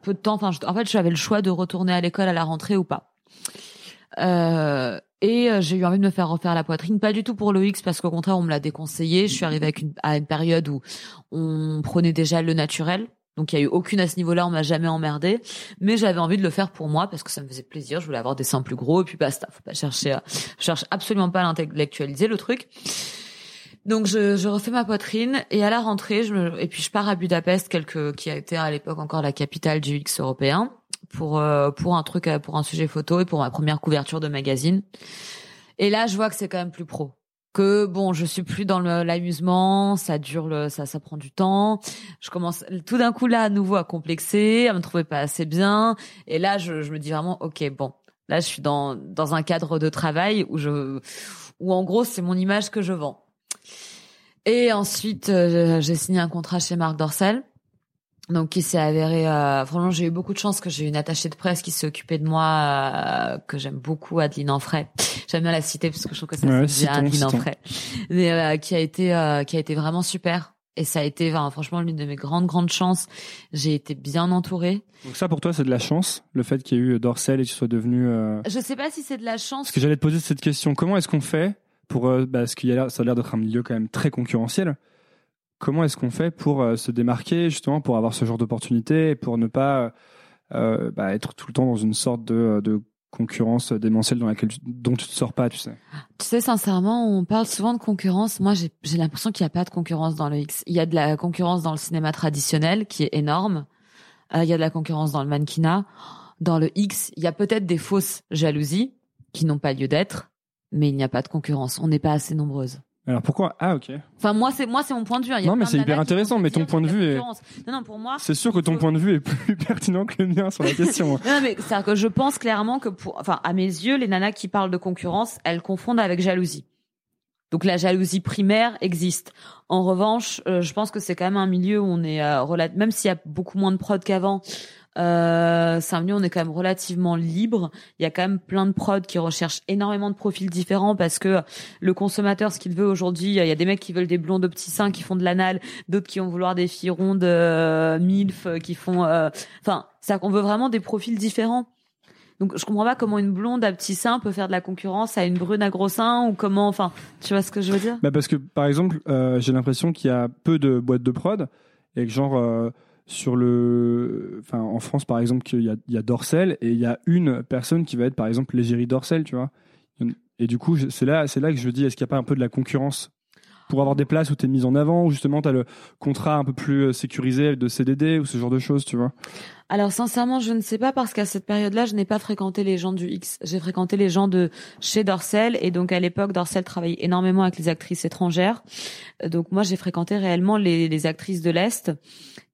peu de temps. Enfin, en fait, j'avais le choix de retourner à l'école à la rentrée ou pas. Euh, et euh, j'ai eu envie de me faire refaire la poitrine, pas du tout pour le X parce qu'au contraire on me l'a déconseillé. Je suis arrivée avec une, à une période où on prenait déjà le naturel, donc il y a eu aucune à ce niveau-là, on m'a jamais emmerdé. Mais j'avais envie de le faire pour moi parce que ça me faisait plaisir. Je voulais avoir des seins plus gros et puis basta. Faut pas chercher, à, je cherche absolument pas à l'intellectualiser le truc. Donc je, je refais ma poitrine et à la rentrée, je me, et puis je pars à Budapest, quelque, qui a été à l'époque encore la capitale du X européen, pour euh, pour un truc, euh, pour un sujet photo et pour ma première couverture de magazine. Et là, je vois que c'est quand même plus pro. Que bon, je suis plus dans l'amusement, ça dure, le, ça ça prend du temps. Je commence tout d'un coup là à nouveau à complexer, à me trouver pas assez bien. Et là, je, je me dis vraiment, ok, bon, là je suis dans dans un cadre de travail où je où en gros c'est mon image que je vends. Et ensuite, euh, j'ai signé un contrat chez Marc Dorcel. Donc, qui s'est avéré, euh, franchement, j'ai eu beaucoup de chance que j'ai eu une attachée de presse qui s'est occupée de moi, euh, que j'aime beaucoup, Adeline Enfray. J'aime bien la citer parce que je trouve que ça Ouais, se dit bien, Adeline. Enfray. Mais, euh, qui a été, euh, qui a été vraiment super. Et ça a été, enfin, franchement, l'une de mes grandes, grandes chances. J'ai été bien entourée. Donc ça, pour toi, c'est de la chance, le fait qu'il y ait eu Dorsel et que tu sois devenu. euh, Je sais pas si c'est de la chance. Parce que j'allais te poser cette question. Comment est-ce qu'on fait pour, euh, bah, parce qu'il y a ça a l'air d'être un milieu quand même très concurrentiel. Comment est-ce qu'on fait pour euh, se démarquer justement, pour avoir ce genre d'opportunité pour ne pas euh, bah, être tout le temps dans une sorte de, concurrence démentielle dans laquelle tu- dont tu te sors pas, tu sais? Tu sais, sincèrement, on parle souvent de concurrence. Moi, j'ai l'impression qu'il n'y a pas de concurrence dans le X. Il y a de la concurrence dans le cinéma traditionnel, qui est énorme. Il y a de la concurrence dans le mannequinat. dans le X, il y a peut-être des fausses jalousies qui n'ont pas lieu d'être, mais il n'y a pas de concurrence. On n'est pas assez nombreuses. Alors pourquoi? Ah ok. Enfin moi c'est moi c'est mon point de vue. hein. Il y a Non, mais c'est hyper intéressant, mais ton point de vue est- concurrence. Non non pour moi. C'est sûr que ton point de vue est plus pertinent que le mien sur la question. hein. Non mais c'est que je pense clairement que pour enfin à mes yeux les nanas qui parlent de concurrence elles confondent avec jalousie. Donc la jalousie primaire existe. En revanche, euh, je pense que c'est quand même un milieu où on est euh, même s'il y a beaucoup moins de prod qu'avant. Euh, milieu où on est quand même relativement libre. Il y a quand même plein de prods qui recherchent énormément de profils différents parce que le consommateur, ce qu'il veut aujourd'hui, il y a des mecs qui veulent des blondes aux petits seins qui font de l'anal, d'autres qui vont vouloir des filles rondes, euh, milf, euh, qui font, euh, enfin, qu'on veut vraiment des profils différents. Donc je comprends pas comment une blonde à petits seins peut faire de la concurrence à une brune à gros seins ou comment, enfin, tu vois ce que je veux dire? Bah parce que par exemple, euh, j'ai l'impression qu'il y a peu de boîtes de prod et que genre euh, sur le, enfin en France par exemple, qu'il y a, il y a Dorsel et il y a une personne qui va être par exemple l'égérie Dorsel, tu vois. Et du coup, c'est là, c'est là que je dis, est-ce qu'il n'y a pas un peu de la concurrence pour avoir des places où tu es mise en avant, ou justement tu as le contrat un peu plus sécurisé de CDD ou ce genre de choses, tu vois? Alors sincèrement, je ne sais pas parce qu'à cette période-là, je n'ai pas fréquenté les gens du X. J'ai fréquenté les gens de chez Dorsel et donc à l'époque, Dorsel travaillait énormément avec les actrices étrangères. Euh, Donc moi, j'ai fréquenté réellement les actrices de l'Est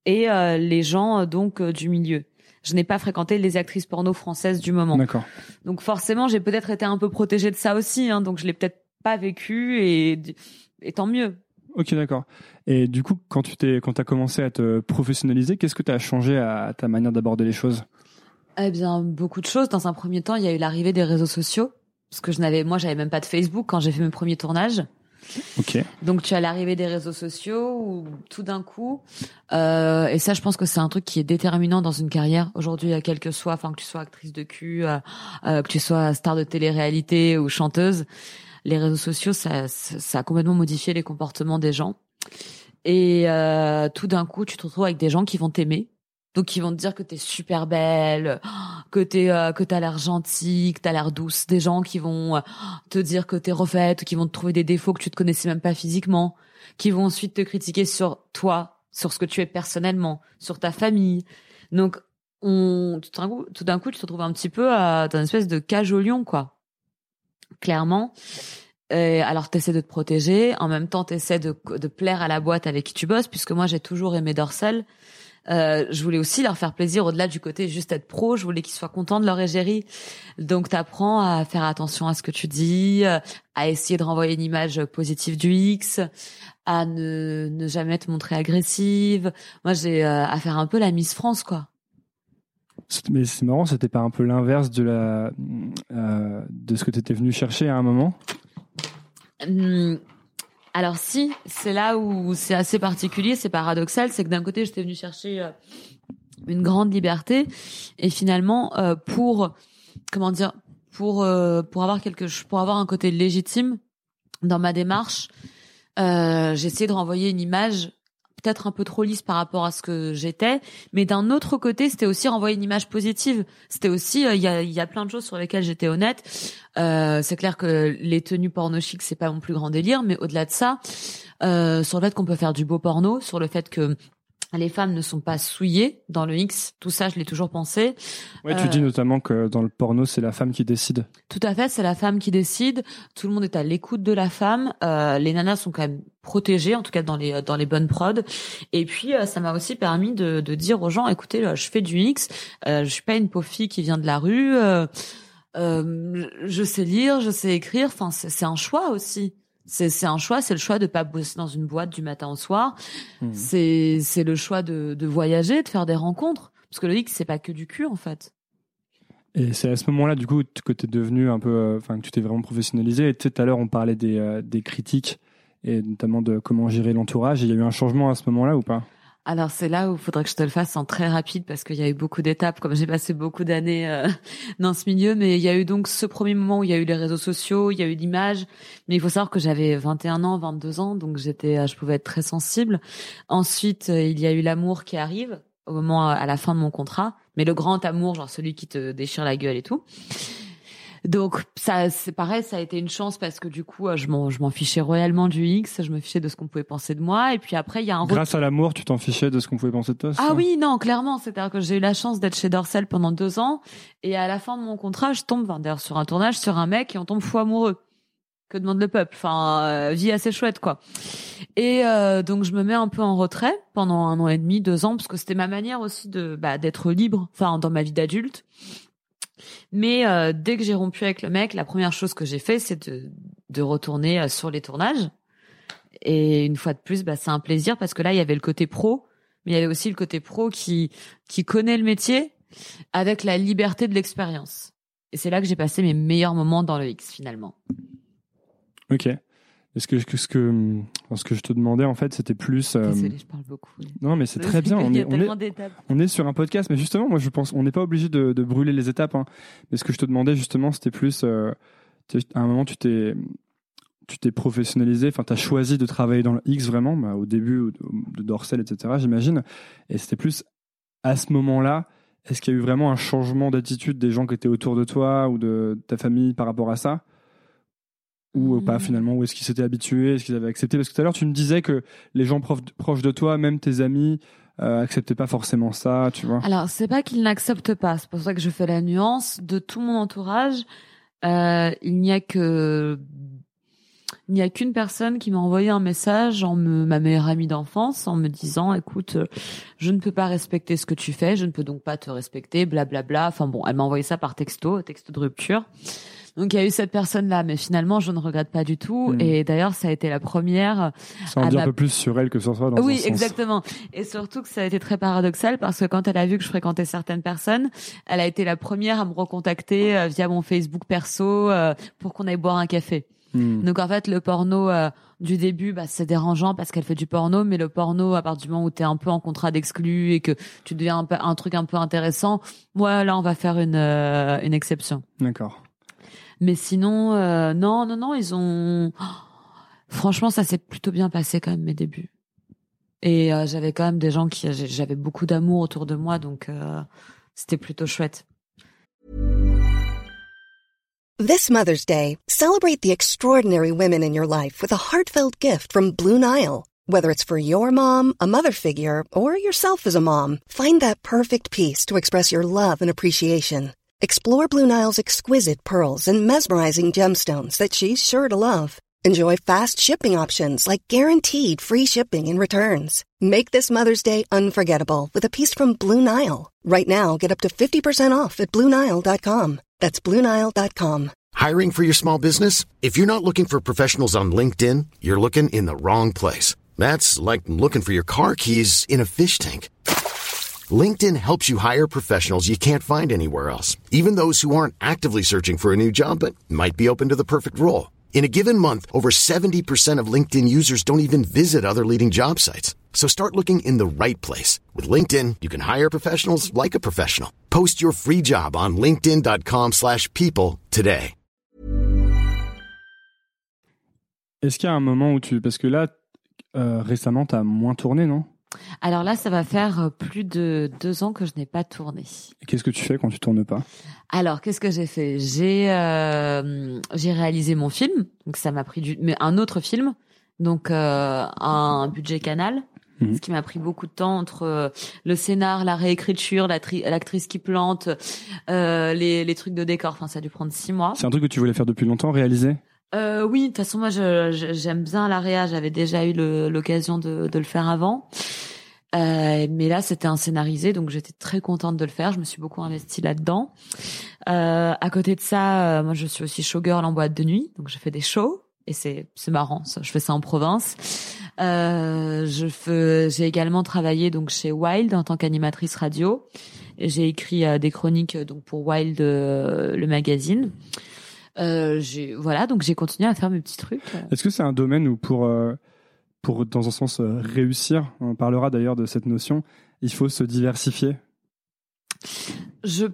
et euh, les gens euh, donc euh, du milieu. Je n'ai pas fréquenté les actrices porno françaises du moment. D'accord. Donc forcément, j'ai peut-être été un peu protégée de ça aussi. Hein, donc je l'ai peut-être pas vécu et, et tant mieux. Ok, d'accord. Et du coup, quand tu t'es, quand as commencé à te professionnaliser, qu'est-ce que tu as changé à ta manière d'aborder les choses? Eh bien, beaucoup de choses. Dans un premier temps, il y a eu l'arrivée des réseaux sociaux. Parce que je n'avais, moi, j'avais même pas de Facebook quand j'ai fait mes premiers tournages. Ok. Donc, tu as l'arrivée des réseaux sociaux où tout d'un coup, euh, et ça, je pense que c'est un truc qui est déterminant dans une carrière aujourd'hui, euh, quel que soit, enfin, que tu sois actrice de cul, euh, euh, que tu sois star de télé-réalité ou chanteuse, les réseaux sociaux, ça, ça ça a complètement modifié les comportements des gens. Et euh, tout d'un coup, tu te retrouves avec des gens qui vont t'aimer. Donc, qui vont te dire que t'es super belle, que t'es, euh, que t'as l'air gentille, que t'as l'air douce. Des gens qui vont euh, te dire que t'es refaite, qui vont te trouver des défauts que tu te connaissais même pas physiquement, qui vont ensuite te critiquer sur toi, sur ce que tu es personnellement, sur ta famille. Donc, on, tout d'un coup, tout d'un coup, tu te retrouves un petit peu à, dans une espèce de cage au lion, quoi. Clairement. Et alors, t'essaies de te protéger. En même temps, t'essaies de, de plaire à la boîte avec qui tu bosses, puisque moi, j'ai toujours aimé Dorsal. Euh, je voulais aussi leur faire plaisir au-delà du côté juste être pro. Je voulais qu'ils soient contents de leur égérie. Donc, t'apprends à faire attention à ce que tu dis, euh, à essayer de renvoyer une image positive du X, à ne, ne jamais te montrer agressive. Moi, j'ai euh, à faire un peu la Miss France, quoi. Mais c'est marrant, c'était pas un peu l'inverse de la, euh, de ce que tu étais venu chercher à un moment? Hum, alors si, c'est là où c'est assez particulier, c'est paradoxal, c'est que d'un côté j'étais venue chercher euh, une grande liberté et finalement euh, pour comment dire pour euh, pour avoir quelque pour avoir un côté légitime dans ma démarche, euh, j'ai essayé de renvoyer une image peut-être un peu trop lisse par rapport à ce que j'étais, mais d'un autre côté, c'était aussi renvoyer une image positive. C'était aussi, euh, il y, a, plein de choses sur lesquelles j'étais honnête. Euh, c'est clair que les tenues porno chic, c'est pas mon plus grand délire, mais au-delà de ça, euh, sur le fait qu'on peut faire du beau porno, sur le fait que les femmes ne sont pas souillées dans le X, tout ça, je l'ai toujours pensé. Ouais, tu Euh, dis notamment que dans le porno, c'est la femme qui décide. Tout à fait, c'est la femme qui décide. Tout le monde est à l'écoute de la femme. Euh, les nanas sont quand même protégées, en tout cas dans les dans les bonnes prods. Et puis euh, ça m'a aussi permis de, de dire aux gens, écoutez, là, je fais du X. Euh, je suis pas une pauvre fille qui vient de la rue. Euh, euh, je sais lire, je sais écrire. Enfin, c'est c'est un choix aussi. C'est c'est un choix. C'est le choix de pas bosser dans une boîte du matin au soir. Mhm. C'est c'est le choix de de voyager, de faire des rencontres. Parce que le X, c'est pas que du cul en fait. Et c'est à ce moment-là, du coup, que tu es devenu un peu, euh, enfin, que tu t'es vraiment professionnalisé. Et tu sais, tout à l'heure, on parlait des, euh, des critiques et notamment de comment gérer l'entourage. Il y a eu un changement à ce moment-là ou pas? Alors c'est là où il faudrait que je te le fasse en très rapide parce qu'il y a eu beaucoup d'étapes, comme j'ai passé beaucoup d'années euh, dans ce milieu, mais il y a eu donc ce premier moment où il y a eu les réseaux sociaux, il y a eu l'image, mais il faut savoir que j'avais 21 ans, 22 ans, donc j'étais, euh, je pouvais être très sensible. Ensuite, euh, il y a eu l'amour qui arrive au moment à la fin de mon contrat, mais le grand amour, genre celui qui te déchire la gueule et tout. Donc ça, c'est pareil, ça a été une chance parce que du coup, euh, je m'en, je m'en fichais royalement du X, je me fichais de ce qu'on pouvait penser de moi. Et puis après, il y a un Grâce à l'amour, tu t'en fichais de ce qu'on pouvait penser de toi. ah oui, non, clairement. C'est-à-dire que j'ai eu la chance d'être chez Dorsel pendant deux ans. Et à la fin de mon contrat, je tombe, d'ailleurs, sur un tournage, sur un mec et on tombe fou amoureux. Que demande le peuple? Enfin, euh, vie assez chouette, quoi. Et euh, donc, je me mets un peu en retrait pendant un an et demi, deux ans, parce que c'était ma manière aussi de bah, d'être libre, enfin, dans ma vie d'adulte. Mais euh, dès que j'ai rompu avec le mec, la première chose que j'ai fait, c'est de, de retourner euh, sur les tournages. Et une fois de plus, bah, c'est un plaisir parce que là, il y avait le côté pro, mais il y avait aussi le côté pro qui qui connaît le métier avec la liberté de l'expérience. Et c'est là que j'ai passé mes meilleurs moments dans le X finalement. Ok. Est-ce que, que- ce que ce que je te demandais en fait, c'était plus. euh, Désolée, je parle beaucoup. Non, mais c'est très bien. On est, a on est, tellement d'étapes. on est sur un podcast, mais justement, moi, je pense, on n'est pas obligé de, de brûler les étapes. Hein. Mais ce que je te demandais justement, c'était plus. euh, à un moment, tu t'es, tu t'es professionnalisé. Enfin, tu as choisi de travailler dans le X vraiment, bah, au début de Dorsel, etc. J'imagine. Et c'était plus à ce moment-là. Est-ce qu'il y a eu vraiment un changement d'attitude des gens qui étaient autour de toi ou de ta famille par rapport à ça? Ou pas Mhm. finalement Ou est-ce qu'ils s'étaient habitués Est-ce qu'ils avaient accepté? Parce que tout à l'heure, tu me disais que les gens proches de toi, même tes amis, euh, acceptaient pas forcément ça, tu vois. Alors, c'est pas qu'ils n'acceptent pas. C'est pour ça que je fais la nuance. De tout mon entourage, euh, il n'y a que il n'y a qu'une personne qui m'a envoyé un message en me, ma meilleure amie d'enfance, en me disant, écoute, euh, je ne peux pas respecter ce que tu fais, je ne peux donc pas te respecter, blablabla. Enfin bon, elle m'a envoyé ça par texto, texto de rupture. Donc il y a eu cette personne-là, mais finalement je ne regrette pas du tout. Mhm. Et d'ailleurs ça a été la première Ça en dit un peu plus sur elle que sur toi. Dans oui, sens. exactement. Et surtout que ça a été très paradoxal parce que quand elle a vu que je fréquentais certaines personnes, elle a été la première à me recontacter euh, via mon Facebook perso euh, pour qu'on aille boire un café. Hmm. Donc en fait, le porno euh, du début, bah, c'est dérangeant parce qu'elle fait du porno, mais le porno, à partir du moment où tu es un peu en contrat d'exclus et que tu deviens un, peu- un truc un peu intéressant, moi là, on va faire une, euh, une exception. D'accord. Mais sinon, euh, non, non, non, ils ont. Franchement, ça s'est plutôt bien passé quand même mes débuts. Et euh, j'avais quand même des gens qui, j'avais beaucoup d'amour autour de moi, donc euh, c'était plutôt chouette. This Mother's Day, celebrate the extraordinary women in your life with a heartfelt gift from Blue Nile. Whether it's for your mom, a mother figure, or yourself as a mom, find that perfect piece to express your love and appreciation. Explore Blue Nile's exquisite pearls and mesmerizing gemstones that she's sure to love. Enjoy fast shipping options like guaranteed free shipping and returns. Make this Mother's Day unforgettable with a piece from Blue Nile. Right now, get up to 50% off at BlueNile.com. That's BlueNile.com. Hiring for your small business? If you're not looking for professionals on LinkedIn, you're looking in the wrong place. That's like looking for your car keys in a fish tank. LinkedIn helps you hire professionals you can't find anywhere else, even those who aren't actively searching for a new job but might be open to the perfect role. In a given month, over 70% of LinkedIn users don't even visit other leading job sites. So start looking in the right place. With LinkedIn, you can hire professionals like a professional. Post your free job on linkedin.com/people slash people today. Est-ce qu'il y a un moment où tu, parce que là, euh, récemment, t'as moins tourné, non Alors là, ça va faire euh, plus de deux ans que je n'ai pas tourné. Et Qu'est-ce que tu fais quand tu tournes pas? Alors, qu'est-ce que j'ai fait? J'ai euh, j'ai réalisé mon film, donc ça m'a pris du, mais un autre film, donc euh, un budget canal, Mhm. ce qui m'a pris beaucoup de temps entre euh, le scénar, la réécriture, la tri- l'actrice qui plante, euh, les, les trucs de décor. Enfin, ça a dû prendre six mois. C'est un truc que tu voulais faire depuis longtemps, réaliser? Euh, oui, de toute façon, moi, je- je- j'aime bien la réa. J'avais déjà eu l'occasion de, de le faire avant. Euh, mais là, c'était un scénarisé, donc j'étais très contente de le faire. Je me suis beaucoup investie là-dedans. Euh, à côté de ça, euh, moi, je suis aussi showgirl en boîte de nuit, donc je fais des shows et c'est c'est marrant. Je fais ça en province. Euh, je fais, j'ai également travaillé donc chez Wild en tant qu'animatrice radio. Et J'ai écrit euh, des chroniques donc pour Wild, le magazine. Euh, j'ai voilà, donc j'ai continué à faire mes petits trucs. Est-ce que c'est un domaine où pour, euh, pour dans un sens euh, réussir, on parlera d'ailleurs de cette notion, il faut se diversifier? Je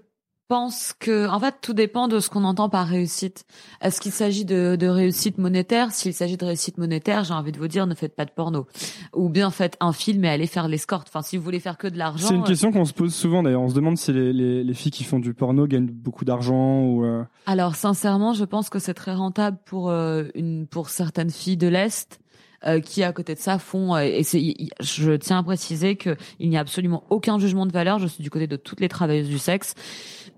pense que, en fait, tout dépend de ce qu'on entend par réussite. Est-ce qu'il s'agit de, de réussite monétaire? S'il s'agit de réussite monétaire, j'ai envie de vous dire, ne faites pas de porno. Ou bien faites un film et allez faire l'escorte. Enfin, si vous voulez faire que de l'argent. C'est une euh, question qu'on se pose souvent d'ailleurs. On se demande si les, les, les filles qui font du porno gagnent beaucoup d'argent ou. euh, Alors sincèrement, je pense que c'est très rentable pour euh, une pour certaines filles de l'est euh, qui à côté de ça font euh, et c'est je tiens à préciser que il n'y a absolument aucun jugement de valeur, je suis du côté de toutes les travailleuses du sexe,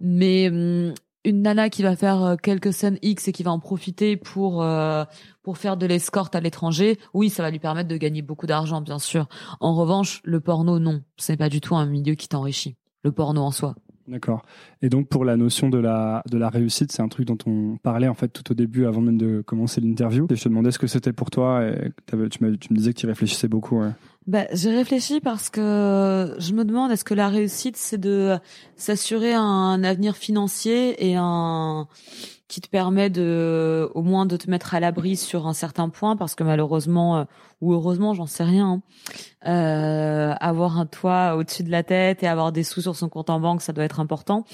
mais hum, une nana qui va faire euh, quelques scènes X et qui va en profiter pour euh, pour faire de l'escorte à l'étranger, oui, ça va lui permettre de gagner beaucoup d'argent bien sûr. En revanche, le porno non, c'est pas du tout un milieu qui t'enrichit. Le porno en soi. D'accord. Et donc pour la notion de la de la réussite, c'est un truc dont on parlait en fait tout au début, avant même de commencer l'interview. Et je te demandais ce que c'était pour toi. Et tu, me disais que tu réfléchissais beaucoup. Ouais. Bah, j'ai réfléchi parce que je me demande est-ce que la réussite c'est de s'assurer un avenir financier et un qui te permet de au moins de te mettre à l'abri sur un certain point parce que malheureusement euh, ou heureusement j'en sais rien hein, euh, avoir un toit au-dessus de la tête et avoir des sous sur son compte en banque ça doit être important.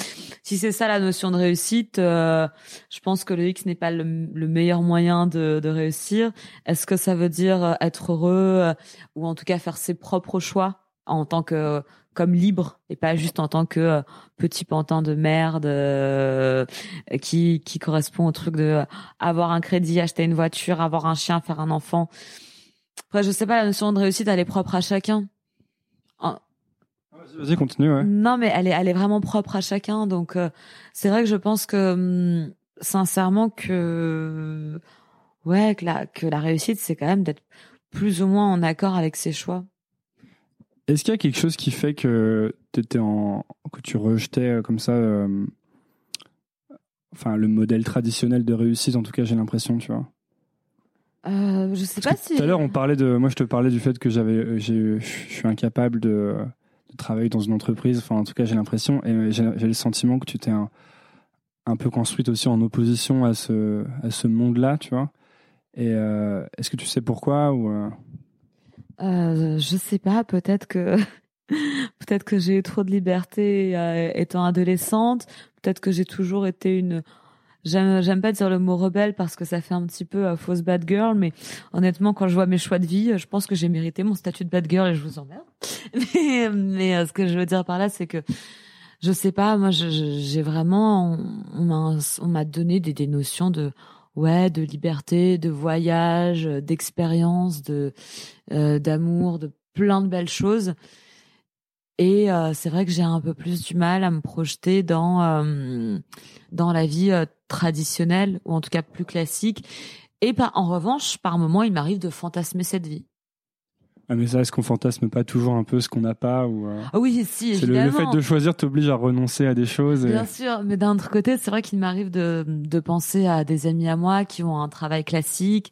Si c'est ça la notion de réussite euh, je pense que le X n'est pas le, le meilleur moyen de, de réussir. Est-ce que ça veut dire euh, être heureux euh, ou en tout cas faire ses propres choix en tant que comme libre et pas juste en tant que euh, petit pantin de merde euh, qui qui correspond au truc de euh, avoir un crédit, acheter une voiture, avoir un chien, faire un enfant. Après, je sais pas, la notion de réussite, elle est propre à chacun. En- Vas-y, continue. Ouais. non, mais elle est, elle est vraiment propre à chacun. Donc, euh, c'est vrai que je pense que, hum, sincèrement, que, ouais, que la, que la réussite, c'est quand même d'être plus ou moins en accord avec ses choix. Est-ce qu'il y a quelque chose qui fait que t'étais en que tu rejetais euh, comme ça, euh, enfin le modèle traditionnel de réussite en tout cas j'ai l'impression, tu vois? Euh, je sais pas Parce si. Tout à l'heure on parlait de, moi je te parlais du fait que j'avais, je suis incapable de, de travailler dans une entreprise. Enfin en tout cas j'ai l'impression et j'ai, j'ai le sentiment que tu t'es un, un peu construite aussi en opposition à ce à ce monde-là, tu vois? Et euh, est-ce que tu sais pourquoi ou euh, je sais pas, peut-être que peut-être que j'ai eu trop de liberté euh, étant adolescente, peut-être que j'ai toujours été une j'aime pas dire le mot rebelle parce que ça fait un petit peu euh, fausse bad girl mais honnêtement quand je vois mes choix de vie, je pense que j'ai mérité mon statut de bad girl et je vous emmerde. mais mais euh, ce que je veux dire par là c'est que je sais pas, moi j'ai vraiment on, on m'a donné des, des notions de ouais de liberté, de voyage, euh, d'expérience, de euh, d'amour, de plein de belles choses. Et euh, c'est vrai que j'ai un peu plus du mal à me projeter dans euh, dans la vie euh, traditionnelle ou en tout cas plus classique. Et en revanche, par moment, il m'arrive de fantasmer cette vie. Ah, mais ça est-ce qu'on fantasme pas toujours un peu ce qu'on n'a pas ou euh, Ah oui, si, c'est le, le évidemment. fait de choisir t'oblige à renoncer à des choses. et- Bien sûr, mais d'un autre côté, c'est vrai qu'il m'arrive de, de penser à des amis à moi qui ont un travail classique,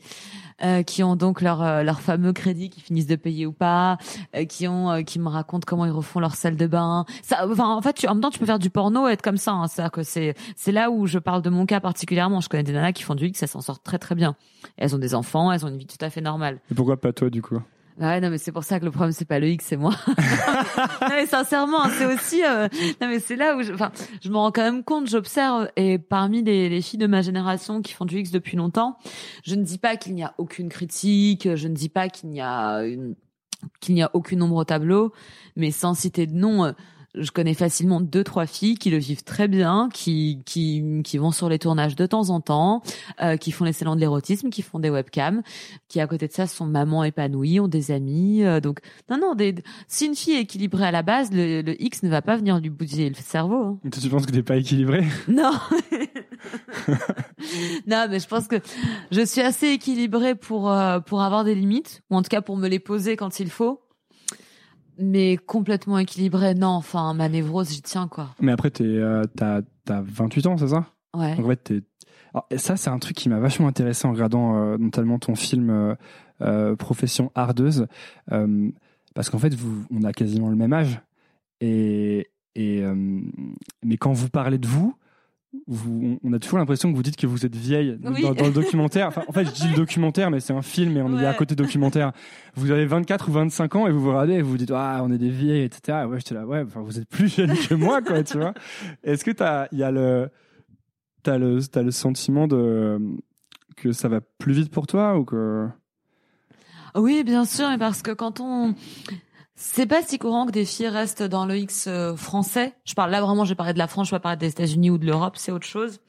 euh, qui ont donc leur euh, leur fameux crédit qui finissent de payer ou pas, euh, qui ont euh, qui me racontent comment ils refont leur salle de bain. Ça, enfin, en fait, tu, en même temps, tu peux faire du porno et être comme ça. Hein. C'est-à-dire que c'est c'est là où je parle de mon cas particulièrement. Je connais des nanas qui font du X, elles s'en sortent très très bien. Elles ont des enfants, elles ont une vie tout à fait normale. Et pourquoi pas toi du coup? Ouais, non, mais c'est pour ça que le problème, c'est pas le X, c'est moi. non, mais sincèrement, hein, c'est aussi, euh, non, mais c'est là où je, enfin, je me rends quand même compte, j'observe, et parmi les, les filles de ma génération qui font du X depuis longtemps, je ne dis pas qu'il n'y a aucune critique, je ne dis pas qu'il n'y a une, qu'il n'y a aucune ombre au tableau, mais sans citer de nom, euh, je connais facilement deux trois filles qui le vivent très bien, qui qui qui vont sur les tournages de temps en temps, euh, qui font les salons de l'érotisme, qui font des webcams, qui à côté de ça sont mamans épanouies, ont des amis. euh, donc non non, des, si une fille est équilibrée à la base, le, le X ne va pas venir lui bousiller le cerveau. hein. Tu penses que t'es pas équilibré Non. non, mais je pense que je suis assez équilibrée pour euh, pour avoir des limites, ou en tout cas pour me les poser quand il faut. Mais complètement équilibrée, non. Enfin, ma névrose, j'y tiens quoi. Mais après t'es, euh, t'as t'as 28 ans, c'est ça? Ouais. Donc en fait, t'es- Alors, et ça, c'est un truc qui m'a vachement intéressé en regardant euh, notamment ton film euh, euh, Profession ardeuse, euh, parce qu'en fait, vous, on a quasiment le même âge. Et, et mais quand vous parlez de vous, vous, on a toujours l'impression que vous dites que vous êtes vieille Oui. dans, dans le documentaire. Enfin, en fait, je dis le documentaire, mais c'est un film et on est à côté documentaire. Vous avez 24 ou 25 ans et vous vous regardez et vous vous dites ah on est des vieilles etc. Et ouais j'étais là ouais enfin vous êtes plus jeune que moi quoi tu vois. Est-ce que t'as il y a le t'as le t'as le sentiment de que ça va plus vite pour toi ou que Oui, bien sûr, mais parce que quand on c'est pas si courant que des filles restent dans le X euh, français. Je parle là vraiment, je vais parler de la France, je vais parler des États-Unis ou de l'Europe, c'est autre chose.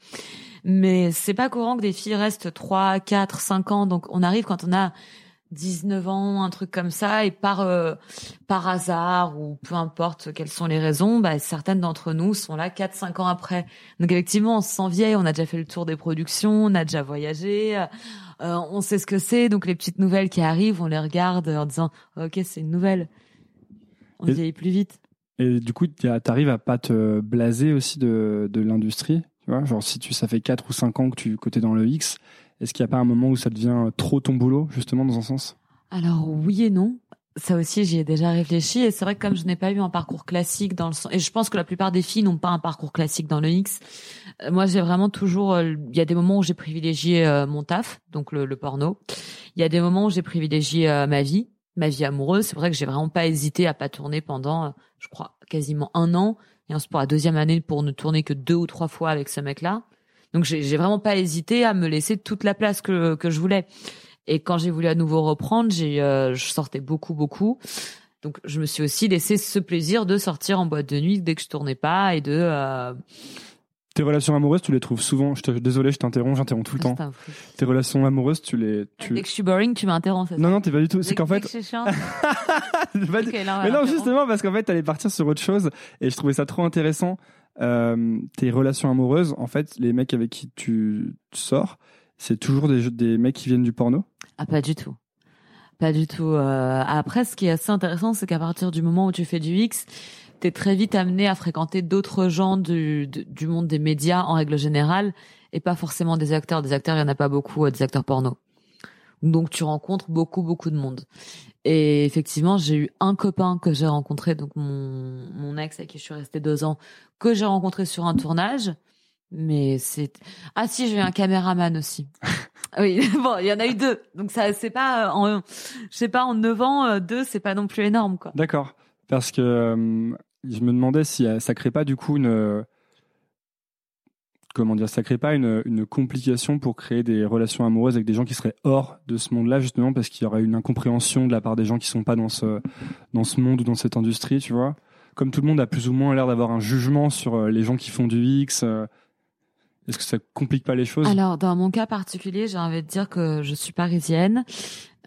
Mais c'est pas courant que des filles restent 3, 4, 5 ans. Donc on arrive quand on a 19 ans, un truc comme ça, et par euh, par hasard ou peu importe quelles sont les raisons, bah, certaines d'entre nous sont là 4, 5 ans après. Donc effectivement, on se sent vieille, on a déjà fait le tour des productions, on a déjà voyagé, euh, on sait ce que c'est. Donc les petites nouvelles qui arrivent, on les regarde en disant ok c'est une nouvelle. On Et- vieillit plus vite. et du coup t'arrives à pas te blaser aussi de de l'industrie tu vois? Genre si tu ça fait 4 ou 5 ans que tu que dans le X est-ce qu'il y a pas un moment où ça devient trop ton boulot justement dans un sens? Alors oui et non. Ça aussi, j'y ai déjà réfléchi et c'est vrai que comme je n'ai pas eu un parcours classique dans le sens, et je pense que la plupart des filles n'ont pas un parcours classique dans le X. euh, Moi, j'ai vraiment toujours, euh, il y a des moments où j'ai privilégié euh, mon taf, donc le, le porno. Il y a des moments où j'ai privilégié ma vie, ma vie amoureuse. C'est vrai que j'ai vraiment pas hésité à pas tourner pendant, euh, je crois, quasiment un an. Et ensuite pour la deuxième année pour ne tourner que deux ou trois fois avec ce mec-là. Donc j'ai vraiment pas hésité à me laisser toute la place que que je voulais. Et quand j'ai voulu à nouveau reprendre, j'ai euh, je sortais beaucoup beaucoup. Donc je me suis aussi laissé ce plaisir de sortir en boîte de nuit dès que je tournais pas et de euh, tes relations amoureuses tu les trouves souvent je te désolé je t'interromps j'interromps tout le temps un fou. tes relations amoureuses tu les tu Dès que je suis boring, tu m'interromps. non non t'es pas du tout c'est qu'en fait pas du- Ok, là, on va mais non justement parce qu'en fait t'allais partir sur autre chose et je trouvais ça trop intéressant euh, tes relations amoureuses en fait les mecs avec qui tu sors c'est toujours des des mecs qui viennent du porno? Ah, pas du tout. Pas du tout. Euh, après, ce qui est assez intéressant, c'est qu'à partir du moment où tu fais du X, t'es très vite amené à fréquenter d'autres gens du, du, monde des médias en règle générale, et pas forcément des acteurs. Des acteurs, il y en a pas beaucoup, euh, des acteurs porno. Donc tu rencontres beaucoup, beaucoup de monde. Et effectivement, j'ai eu un copain que j'ai rencontré, donc mon, mon ex avec qui je suis restée deux ans, que j'ai rencontré sur un tournage. Mais c'est ah si j'ai eu un caméraman aussi. oui bon il y en a eu deux donc ça c'est pas euh, en je sais pas en neuf ans euh, deux c'est pas non plus énorme quoi. d'accord parce que je me demandais si euh, ça crée pas du coup une euh, comment dire ça crée pas une, complication pour créer des relations amoureuses avec des gens qui seraient hors de ce monde-là justement parce qu'il y aurait une incompréhension de la part des gens qui sont pas dans ce dans ce monde ou dans cette industrie tu vois? Comme tout le monde a plus ou moins l'air d'avoir un jugement sur euh, les gens qui font du X est-ce que ça complique pas les choses? Alors dans mon cas particulier j'ai envie de dire que je suis parisienne.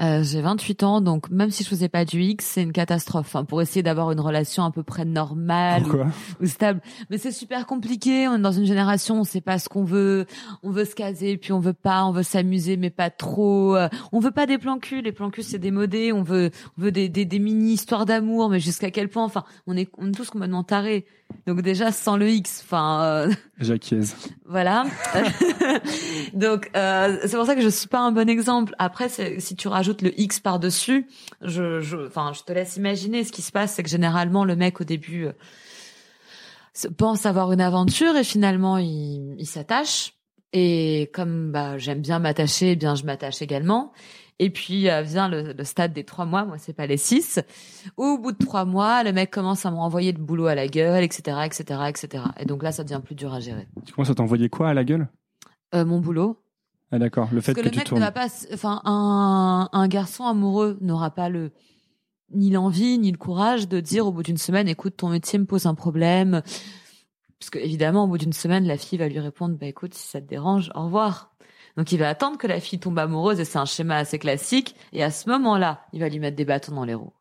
Euh, j'ai 28 ans, donc même si je faisais pas du X, c'est une catastrophe. Hein, pour essayer d'avoir une relation à peu près normale ou, ou stable. Mais c'est super compliqué. On est dans une génération, on sait pas ce qu'on veut. On veut se caser, puis on veut pas. On veut s'amuser, mais pas trop. Euh, On veut pas des plans cul. Les plans cul, c'est démodé. On veut, on veut des, des, des mini histoires d'amour, mais jusqu'à quel point? Enfin, on est, on est tous complètement tarés. Donc déjà sans le X, enfin. euh, Jacquiez voilà. Donc euh, c'est pour ça que je suis pas un bon exemple. Après, si tu rajoutes le X par dessus, je, je, enfin, je te laisse imaginer. Ce qui se passe, c'est que généralement le mec au début euh, se- pense avoir une aventure et finalement il, il s'attache. Et comme bah, j'aime bien m'attacher, eh bien je m'attache également. Et puis euh, vient le, le stade des trois mois, moi c'est pas les six. où, Au bout de trois mois, le mec commence à me renvoyer le boulot à la gueule, etc., etc., etc. Et donc là, ça devient plus dur à gérer. tu commences à t'envoyer quoi à la gueule? Euh, mon boulot. Ah d'accord le fait Parce que, que, le tu mec ne va pas, enfin, un, un garçon amoureux n'aura pas le, ni l'envie, ni le courage de dire au bout d'une semaine, écoute, ton métier me pose un problème. Parce que, évidemment, au bout d'une semaine, la fille va lui répondre, bah, écoute, si ça te dérange, au revoir. Donc, il va attendre que la fille tombe amoureuse et c'est un schéma assez classique. Et à ce moment-là, il va lui mettre des bâtons dans les roues.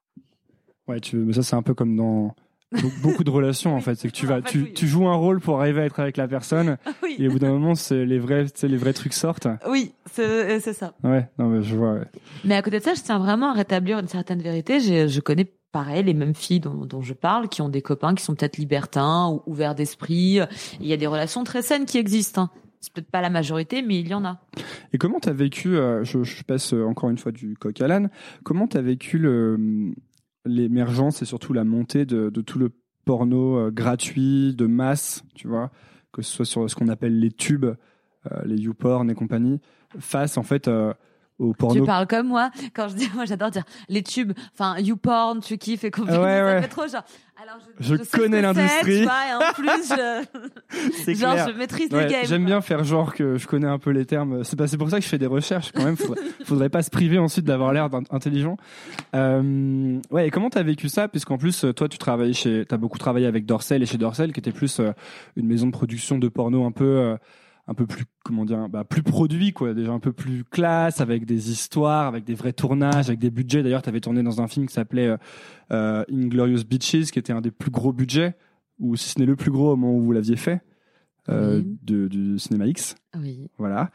Ouais, tu, mais ça c'est un peu comme dans be- beaucoup de relations en fait, c'est que tu vas, tu, tu joues un rôle pour arriver à être avec la personne, oui. et au bout d'un moment, c'est les vrais, tu sais, les vrais trucs sortent. Oui, c'est c'est ça. Ouais, non mais je vois. ouais. Mais à côté de ça, je tiens vraiment à rétablir une certaine vérité. J'ai- Je connais pareil les mêmes filles dont, dont je parle, qui ont des copains qui sont peut-être libertins ou ouverts d'esprit. Il y a des relations très saines qui existent. hein. C'est peut-être pas la majorité, mais il y en a. Et comment t'as vécu euh, je, je passe euh, encore une fois du coq à l'âne. Comment t'as vécu le l'émergence et surtout la montée de, tout le porno euh, gratuit de masse, tu vois que ce soit sur ce qu'on appelle les tubes, euh, les YouPorn et compagnie, face en fait euh, au porno. Tu parles comme moi quand je dis, moi j'adore dire les tubes, enfin YouPorn, tu kiffes et compagnie. Ouais, ça ouais. fait trop genre. Alors je, Je ce connais l'industrie. en plus, je, genre clair. je maîtrise Ouais, le game. J'aime bien faire genre que je connais un peu les termes. C'est c'est pour ça que je fais des recherches quand même. Faudrait, faudrait pas se priver ensuite d'avoir l'air intelligent. Euh, ouais, et comment t'as vécu ça? Puisqu'en plus, euh, toi, tu travailles chez, t'as beaucoup travaillé avec Dorsel et chez Dorsel, qui était plus euh, une maison de production de porno un peu, euh, un peu plus, comment dire, bah, plus produit quoi. Déjà un peu plus classe, avec des histoires, avec des vrais tournages, avec des budgets. D'ailleurs, t'avais tourné dans un film qui s'appelait euh, euh, Inglorious Beaches, qui était un des plus gros budgets, ou si ce n'est le plus gros au moment où vous l'aviez fait. Euh, Oui. de, du cinéma X. Oui. Voilà.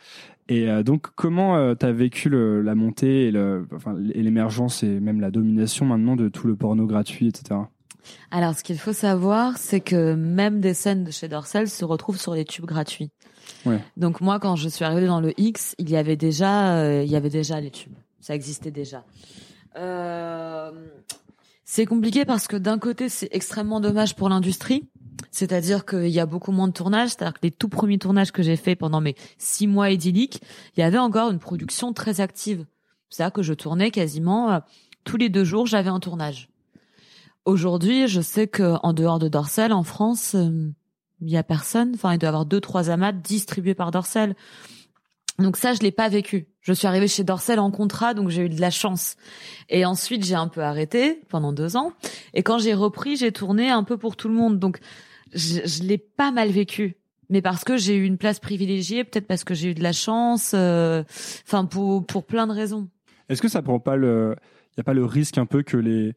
Et euh, donc, comment euh, t'as vécu le, la montée et le- enfin, et l'émergence et même la domination maintenant de tout le porno gratuit, etc. Alors, ce qu'il faut savoir, c'est que même des scènes de chez Dorsel se retrouvent sur les tubes gratuits. Ouais. Donc moi, quand je suis arrivée dans le X, il y avait déjà, euh, il y avait déjà les tubes. Ça existait déjà. Euh, c'est compliqué parce que d'un côté, c'est extrêmement dommage pour l'industrie. C'est-à-dire qu'il y a beaucoup moins de tournages. C'est-à-dire que les tout premiers tournages que j'ai faits pendant mes six mois idylliques, il y avait encore une production très active. C'est-à-dire que je tournais quasiment euh, tous les deux jours, j'avais un tournage. Aujourd'hui, je sais que en dehors de Dorsel, en France, euh, il y a personne. Enfin, il doit y avoir deux, trois amas distribués par Dorsel. Donc ça, je l'ai pas vécu. Je suis arrivée chez Dorsel en contrat, donc j'ai eu de la chance. Et ensuite, j'ai un peu arrêté pendant deux ans. Et quand j'ai repris, j'ai tourné un peu pour tout le monde. Donc, je, je l'ai pas mal vécu. Mais parce que j'ai eu une place privilégiée, peut-être parce que j'ai eu de la chance. euh, Enfin, pour pour plein de raisons. Est-ce que ça prend pas le, y a pas le risque un peu que les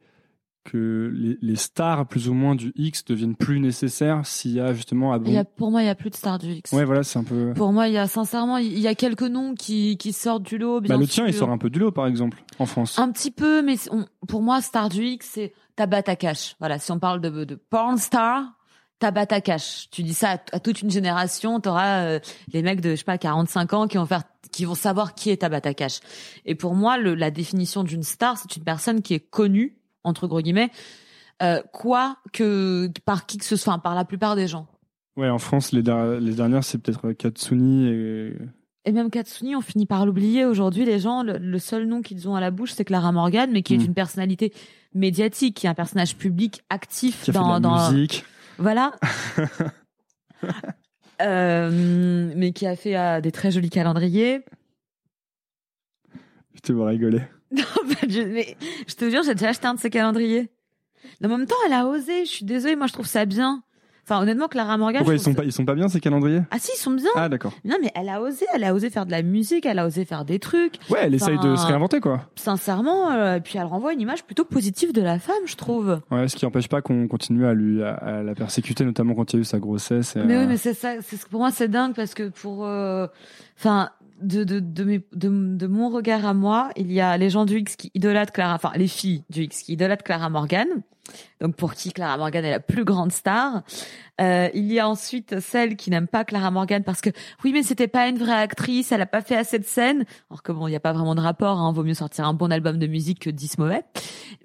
que les, les stars plus ou moins du X deviennent plus nécessaires s'il y a justement à Il y a, pour moi, il y a plus de stars du X. Ouais, voilà, c'est un peu. Pour moi, il y a sincèrement, il y a quelques noms qui qui sortent du lot. Bien Bah, le tien, il sort un peu du lot, par exemple, en France. Un petit peu, mais on- pour moi, star du X, c'est Tabata Cash. Voilà, si on parle de, de porn star, Tabata Cash. Tu dis ça à, à toute une génération, t'auras euh, les mecs de je sais pas 45 ans qui vont faire, qui vont savoir qui est Tabata Cash. Et pour moi, le, la définition d'une star, c'est une personne qui est connue entre gros guillemets, euh, quoi que par qui que ce soit, enfin, par la plupart des gens. Ouais, en France, les, der- les dernières, c'est peut-être Katsuni et. Et même Katsuni, on finit par l'oublier aujourd'hui. Les gens, le, le seul nom qu'ils ont à la bouche, c'est Clara Morgan, mais qui est Mm. une personnalité médiatique, qui est un personnage public actif qui a dans, fait de la dans musique. voilà. Euh, mais qui a fait euh, des très jolis calendriers. Je te vois rigoler. Non, bah, je, mais je te jure, j'ai déjà acheté un de ces calendriers. En même temps, elle a osé. Je suis désolée, moi je trouve ça bien. Enfin, honnêtement, Clara Morgan. Pourquoi ils sont pas, ils sont pas bien ces calendriers? Ah si, ils sont bien. Ah, d'accord. Non, mais elle a osé. Elle a osé faire de la musique. Elle a osé faire des trucs. Ouais, elle essaye de se réinventer, quoi. Sincèrement, euh, et puis elle renvoie une image plutôt positive de la femme, je trouve. Ouais, ce qui empêche pas qu'on continue à lui, à, à la persécuter, notamment quand il y a eu sa grossesse. et, Mais euh, oui, mais c'est ça. C'est pour moi, c'est dingue parce que pour, euh, enfin, de de de, mes, de de mon regard à moi, il y a les gens du X qui idolâtrent Clara, enfin les filles du X qui idolâtrent Clara Morgan. Donc pour qui Clara Morgan est la plus grande star. Euh, il y a ensuite celles qui n'aiment pas Clara Morgan parce que oui, mais c'était pas une vraie actrice, elle a pas fait assez de scènes. Alors que bon, il y a pas vraiment de rapport. Hein, vaut mieux sortir un bon album de musique que 10 mauvais.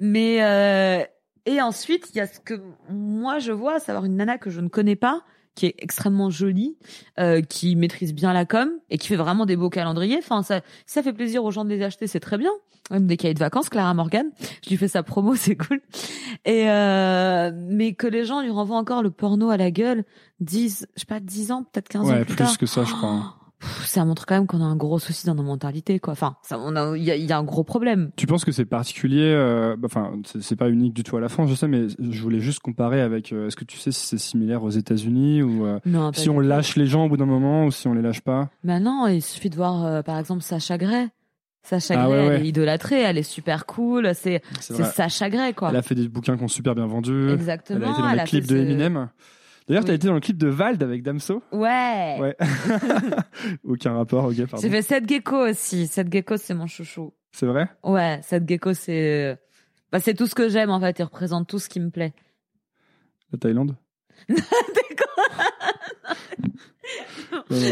Mais euh, et ensuite, il y a ce que moi je vois, à savoir une nana que je ne connais pas, qui est extrêmement jolie, euh, qui maîtrise bien la com et qui fait vraiment des beaux calendriers. Enfin, ça, ça fait plaisir aux gens de les acheter, c'est très bien. Même des cahiers de vacances, Clara Morgan, je lui fais sa promo, c'est cool. Et euh, mais que les gens lui renvoient encore le porno à la gueule, 10, je sais pas, 10 ans, peut-être 15 ans Ouais, plus, plus tard. que ça, je crois. Pff, Ça montre quand même qu'on a un gros souci dans nos mentalités, quoi. Enfin, ça, on a, il y a, il y a un gros problème. Tu penses que c'est particulier euh, bah, Enfin, c'est pas unique du tout à la France, je sais, mais je voulais juste comparer avec. euh, Est-ce que tu sais si c'est similaire aux États-Unis ou euh, Non, si on lâche les gens au bout d'un moment ou si on les lâche pas? Maintenant, il suffit de voir, euh, par exemple, Sacha Gray. Sacha Ah Gray, ouais, elle est idolâtrée, elle est super cool. C'est. Sacha Gray, quoi. Elle a fait des bouquins qui ont super bien vendu. Exactement, Elle a été dans les clips de ce- D'ailleurs, t'as Oui. été dans le clip de Vald avec Damso Ouais. Ouais. Aucun rapport, ok, pardon. J'ai fait Seth Gecko aussi. Seth Gecko, c'est mon chouchou. C'est vrai? Ouais, Seth Gecko, c'est, bah, c'est tout ce que j'aime, en fait. Il représente tout ce qui me plaît. La Thaïlande? T'es quoi Non,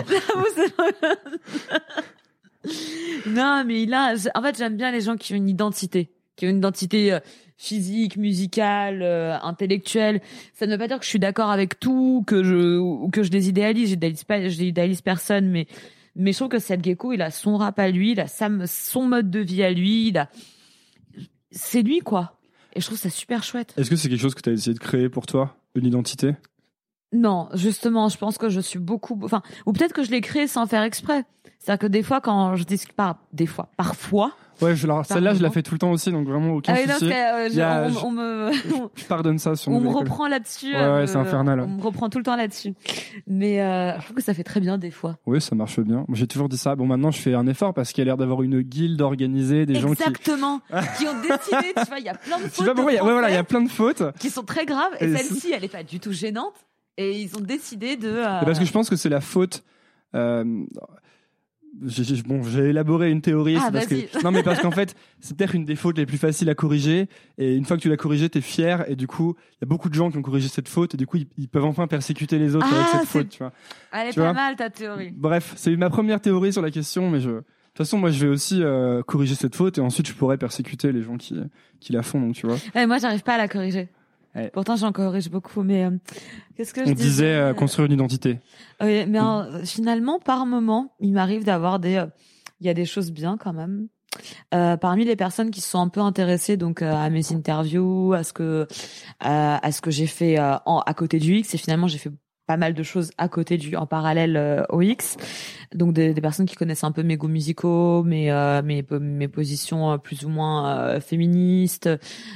Non, mais il a, en fait, j'aime bien les gens qui ont une identité, qui ont une identité euh, physique, musicale, euh, intellectuelle. Ça ne veut pas dire que je suis d'accord avec tout, que je ou que je les idéalise. J'idéalise pas, j'idéalise personne, mais mais je trouve que Seth Gecko, il a son rap à lui, il a sa, son mode de vie à lui, il a c'est lui quoi. Et je trouve ça super chouette. Est-ce que c'est quelque chose que tu as essayé de créer pour toi, une identité? Non, justement, je pense que je suis beaucoup, enfin, ou peut-être que je l'ai créé sans faire exprès. C'est-à-dire que des fois, quand je discute, pas des fois, parfois, Ouais, celle-là, je la fais tout le temps aussi, donc vraiment aucun Ah non, souci. euh, je- a- on, on me, pardonne ça sur on nos me reprend là-dessus. Ouais, euh, c'est infernal. On me reprend tout le temps là-dessus. Mais euh, je trouve que ça fait très bien des fois. Oui, ça marche bien. J'ai toujours dit ça. Bon, maintenant, je fais un effort parce qu'il y a l'air d'avoir une guilde organisée, des gens qui. Exactement. qui ont décidé, tu vois, il y a plein de Tu fautes vois pourquoi ouais, voilà, il y a plein de fautes. qui sont très graves et, Et celle-ci, elle est pas du tout gênante. Et ils ont décidé de. euh, Parce que je pense que c'est la faute. euh, j'ai- bon, élaboré une théorie. Ah, parce que, non, mais parce qu'en fait, c'est peut-être une des fautes les plus faciles à corriger. Et une fois que tu l'as corrigée, t'es fier. Et du coup, il y a beaucoup de gens qui ont corrigé cette faute. Et du coup, ils, ils peuvent enfin persécuter les autres Ah, avec cette c'est- faute. Tu vois. Elle est Tu pas vois mal ta théorie. Bref, c'est ma première théorie sur la question, mais je. De toute façon, moi, je vais aussi euh, corriger cette faute et ensuite, je pourrais persécuter les gens qui, qui la font. Donc, tu vois. Ouais, moi, j'arrive pas à la corriger. Ouais. Pourtant, j'en corrige beaucoup, mais euh, qu'est-ce que je On disait euh, disais construire une identité. Oui, mais euh, finalement, par moment, il m'arrive d'avoir des, euh, il y a des choses bien quand même. Euh, parmi les personnes qui se sont un peu intéressées donc euh, à mes interviews, à ce que euh, à ce que j'ai fait euh, en, à côté du X, et finalement j'ai fait pas mal de choses à côté du en parallèle euh, au X. Donc des, des personnes qui connaissent un peu mes goûts musicaux, mes euh, mes mes positions euh, plus ou moins euh, féministes,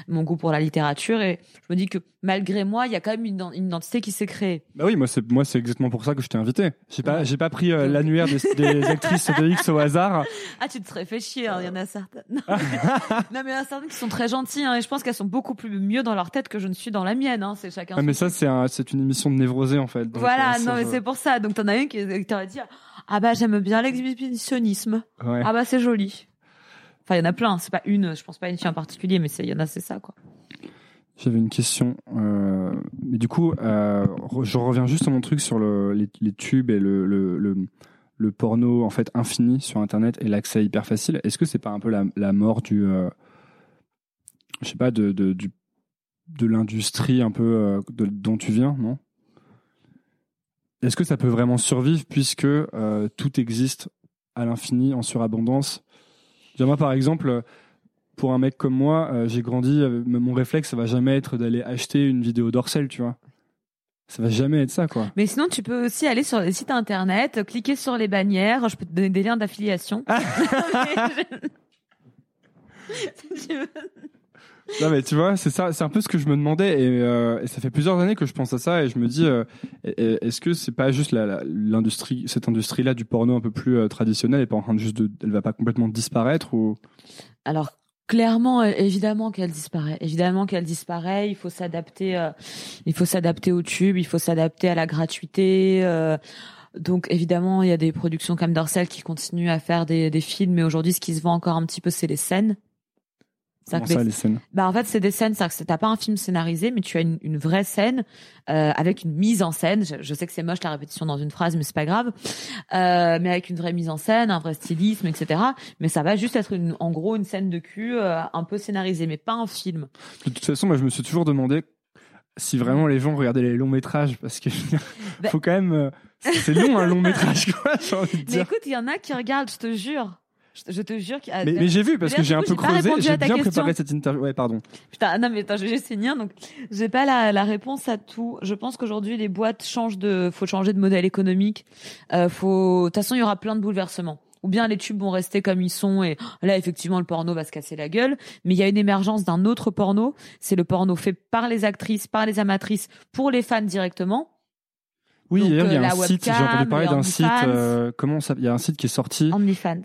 mon goût pour la littérature, et je me dis que malgré moi, il y a quand même une, une identité qui s'est créée. Bah oui, moi c'est moi c'est exactement pour ça que je t'ai invité. J'ai pas j'ai pas pris l'annuaire des, des actrices de X au hasard. Ah, tu te serais fait chier, hein, il y en a certaines. Non, mais, non, mais il y en a certaines qui sont très gentilles, hein, et je pense qu'elles sont beaucoup plus mieux dans leur tête que je ne suis dans la mienne, hein, c'est chacun. Ah, mais ça c'est un, c'est une émission de névrosé en fait. Donc, voilà, euh, non, mais c'est pour ça. Donc, t'en as une qui t'aurait dit, ah bah, j'aime bien l'exhibitionnisme. Ouais. Ah bah, c'est joli. Enfin, il y en a plein. C'est pas une, je pense pas une fille en particulier, mais il y en a, c'est ça, quoi. J'avais une question, euh, mais du coup, euh, je reviens juste à mon truc sur le, les, les tubes et le, le, le, le porno en fait infini sur Internet et l'accès hyper facile. Est-ce que c'est pas un peu la, la mort du, euh, je sais pas, de, de, du, de l'industrie un peu de- dont tu viens, non? Est-ce que ça peut vraiment survivre puisque euh, tout existe à l'infini en surabondance? Moi, par exemple, pour un mec comme moi, euh, j'ai grandi, euh, mon réflexe, ça va jamais être d'aller acheter une vidéo d'Orcel, tu vois. Ça va jamais être ça, quoi. Mais sinon, tu peux aussi aller sur les sites internet, cliquer sur les bannières. Je peux te donner des liens d'affiliation. Non, mais tu vois, c'est ça, c'est un peu ce que je me demandais, et, euh, ça fait plusieurs années que je pense à ça, et je me dis, euh, est-ce que c'est pas juste l'industrie, cette industrie-là du porno un peu plus euh, traditionnelle, est pas en train de juste de, elle va pas complètement disparaître ou? Alors clairement, euh, évidemment qu'elle disparaît. Évidemment qu'elle disparaît. Il faut s'adapter. il faut s'adapter au tube. Il faut s'adapter à la gratuité. donc évidemment, il y a des productions comme Dorsel qui continuent à faire des, des films, mais aujourd'hui, ce qui se vend encore un petit peu, c'est les scènes. Comment ça, les scènes? Bah en fait, c'est des scènes. Que t'as pas un film scénarisé, mais tu as une, une vraie scène euh, avec une mise en scène. Je, je sais que c'est moche la répétition dans une phrase, mais c'est pas grave. Euh, mais avec une vraie mise en scène, un vrai stylisme, etc. Mais ça va juste être une, en gros une scène de cul euh, un peu scénarisée, mais pas un film. De toute façon, moi, je me suis toujours demandé si vraiment les gens regardaient les longs métrages, parce que je veux dire, Bah- faut quand même, c'est c'est long un long métrage, quoi. J'ai envie de Mais dire. écoute, il y en a qui regardent, je te jure. Je, te- je te jure qu'il y a- Mais, mais j'ai vu parce que j'ai un peu j'ai pas creusé, répondu j'ai ta bien préparé cette interview. Ouais, pardon. Putain, non mais attends, je vais finir. Donc, j'ai pas la, la réponse à tout. Je pense qu'aujourd'hui les boîtes changent de, faut changer de modèle économique. Euh, faut, de toute façon, il y aura plein de bouleversements. Ou bien les tubes vont rester comme ils sont et là effectivement le porno va se casser la gueule. Mais il y a une émergence d'un autre porno. C'est le porno fait par les actrices, par les amatrices, pour les fans directement. Oui, Donc, hier, il y euh, a la un site, j'ai webcam, entendu parler d'un site, OnlyFans. euh, comment ça, il y a un site qui est sorti. OnlyFans.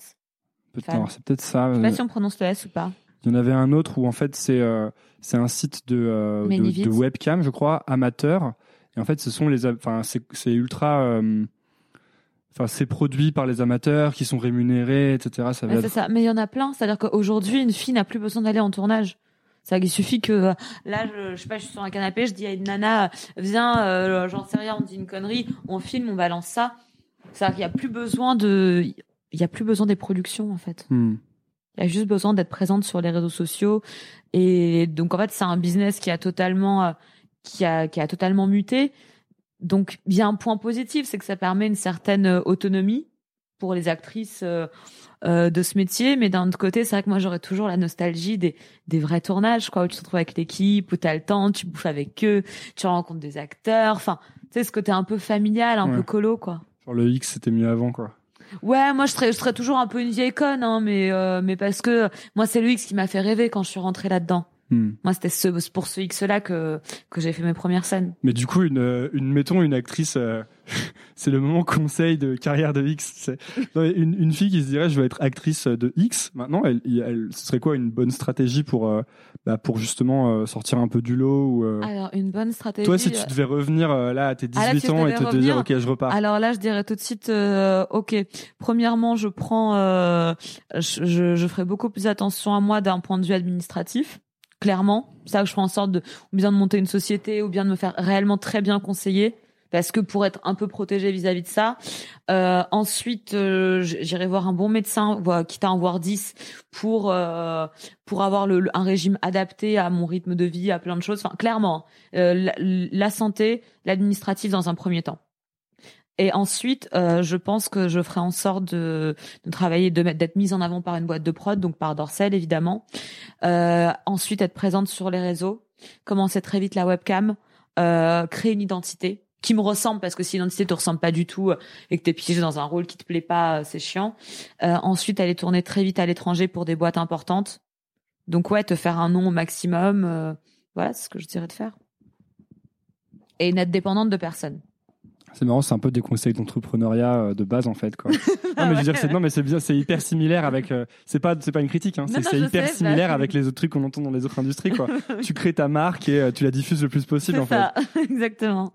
C'est peut-être ça. Je sais pas euh, si on prononce le S ou pas. Il y en avait un autre où en fait c'est euh, c'est un site de, euh, de, webcam, je crois, amateur. Et en fait, ce sont les, enfin c'est ultra, euh, enfin c'est produit par les amateurs qui sont rémunérés, etc. Ça va Ouais, être- c'est ça. Mais il y en a plein. C'est-à-dire qu'aujourd'hui, une fille n'a plus besoin d'aller en tournage. Ça, il suffit que là, je, je sais pas, je suis sur un canapé, je dis à une nana, viens, j'en sais rien, on dit une connerie, on filme, on balance ça. C'est-à-dire qu'il y a plus besoin de, il y a plus besoin des productions en fait. Hmm. Il y a juste besoin d'être présente sur les réseaux sociaux. Et donc, en fait, c'est un business qui a totalement, euh, qui a, qui a totalement muté. Donc, il y a un point positif, c'est que ça permet une certaine euh, autonomie pour les actrices euh, euh, de ce métier. Mais d'un autre côté, c'est vrai que moi, j'aurais toujours la nostalgie des, des vrais tournages, quoi, où tu te retrouves avec l'équipe, où tu as le temps, tu bouffes avec eux, tu rencontres des acteurs. Enfin, tu sais, ce côté un peu familial, un Ouais. peu colo, quoi. Genre le X, c'était mieux avant, quoi. Ouais, moi je serais, je serais toujours un peu une vieille conne, hein, mais euh, mais parce que moi c'est X qui m'a fait rêver quand je suis rentrée là-dedans. Hmm. Moi c'était ce, pour ce X-là que que j'ai fait mes premières scènes. Mais du coup, une, euh, une mettons une actrice, euh, c'est le moment conseil de carrière de X. Non, une, une fille qui se dirait je veux être actrice de X. Maintenant, elle, elle, ce serait quoi une bonne stratégie pour euh, bah, pour justement euh, sortir un peu du lot ou euh, Alors une bonne stratégie. Toi, si tu devais revenir euh, là à tes 18 Ah, là, ans et te, revenir, dire ok, je repars. Alors là, je dirais tout de suite, euh, ok. Premièrement, je prends, euh, je, je, je ferai beaucoup plus attention à moi d'un point de vue administratif. Clairement, ça, je ferai en sorte de ou bien de monter une société ou bien de me faire réellement très bien conseiller. Parce que pour être un peu protégé vis-à-vis de ça, euh, ensuite euh, j'irai voir un bon médecin, quitte à en voir 10 pour euh, pour avoir un régime adapté à mon rythme de vie, à plein de choses. Enfin, clairement, la, la santé, l'administratif dans un premier temps. Et ensuite, euh, je pense que je ferai en sorte de, de travailler, de d'être mise en avant par une boîte de prod, donc par Dorsel évidemment. Euh, ensuite, être présente sur les réseaux, commencer très vite la webcam, euh, créer une identité qui me ressemble parce que si l'identité te ressemble pas du tout euh, et que t'es piégé dans un rôle qui te plaît pas, euh, c'est chiant. Euh, ensuite, aller tourner très vite à l'étranger pour des boîtes importantes. Donc ouais, te faire un nom au maximum. voilà, c'est ce que je dirais de faire. Et n'être dépendante de personne. C'est marrant, c'est un peu des conseils d'entrepreneuriat euh, de base en fait quoi. non mais je veux dire, c'est non mais c'est bien, c'est hyper similaire avec. euh, c'est pas c'est pas une critique, hein, c'est hyper sais, similaire bah. avec les autres trucs qu'on entend dans les autres industries quoi. tu crées ta marque et euh, tu la diffuses le plus possible en fait. ça, exactement.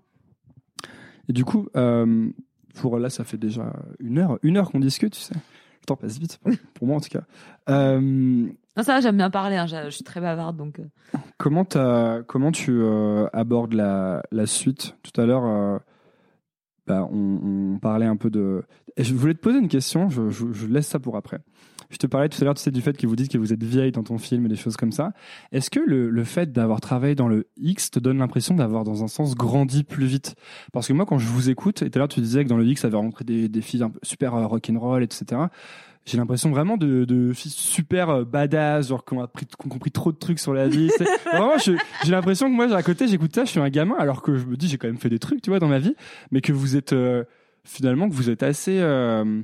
Et du coup, euh, pour là, ça fait déjà une heure, une heure qu'on discute, tu sais. Le temps passe vite, pour- moi en tout cas. Non, ça j'aime bien parler, hein, je suis très bavarde donc. comment, comment tu abordes la, la suite? Tout à l'heure, bah, on, on parlait un peu de. Et je voulais te poser une question, je, je- je laisse ça pour après. Je te parlais tout à l'heure tu sais, du fait que vous dites que vous êtes vieille dans ton film et des choses comme ça. Est-ce que le, le fait d'avoir travaillé dans le X te donne l'impression d'avoir, dans un sens, grandi plus vite? Parce que moi, quand je vous écoute, et tout à l'heure tu disais que dans le X, ça avait rencontré des, des filles un peu super euh, rock'n'roll, etc. J'ai l'impression vraiment de, de filles super euh, badass, genre qui ont, appris, qui ont compris trop de trucs sur la vie. sais. vraiment, je- j'ai l'impression que moi, à côté, j'écoute ça, je suis un gamin, alors que je me dis, j'ai quand même fait des trucs, tu vois, dans ma vie, mais que vous êtes euh, finalement, que vous êtes assez. euh,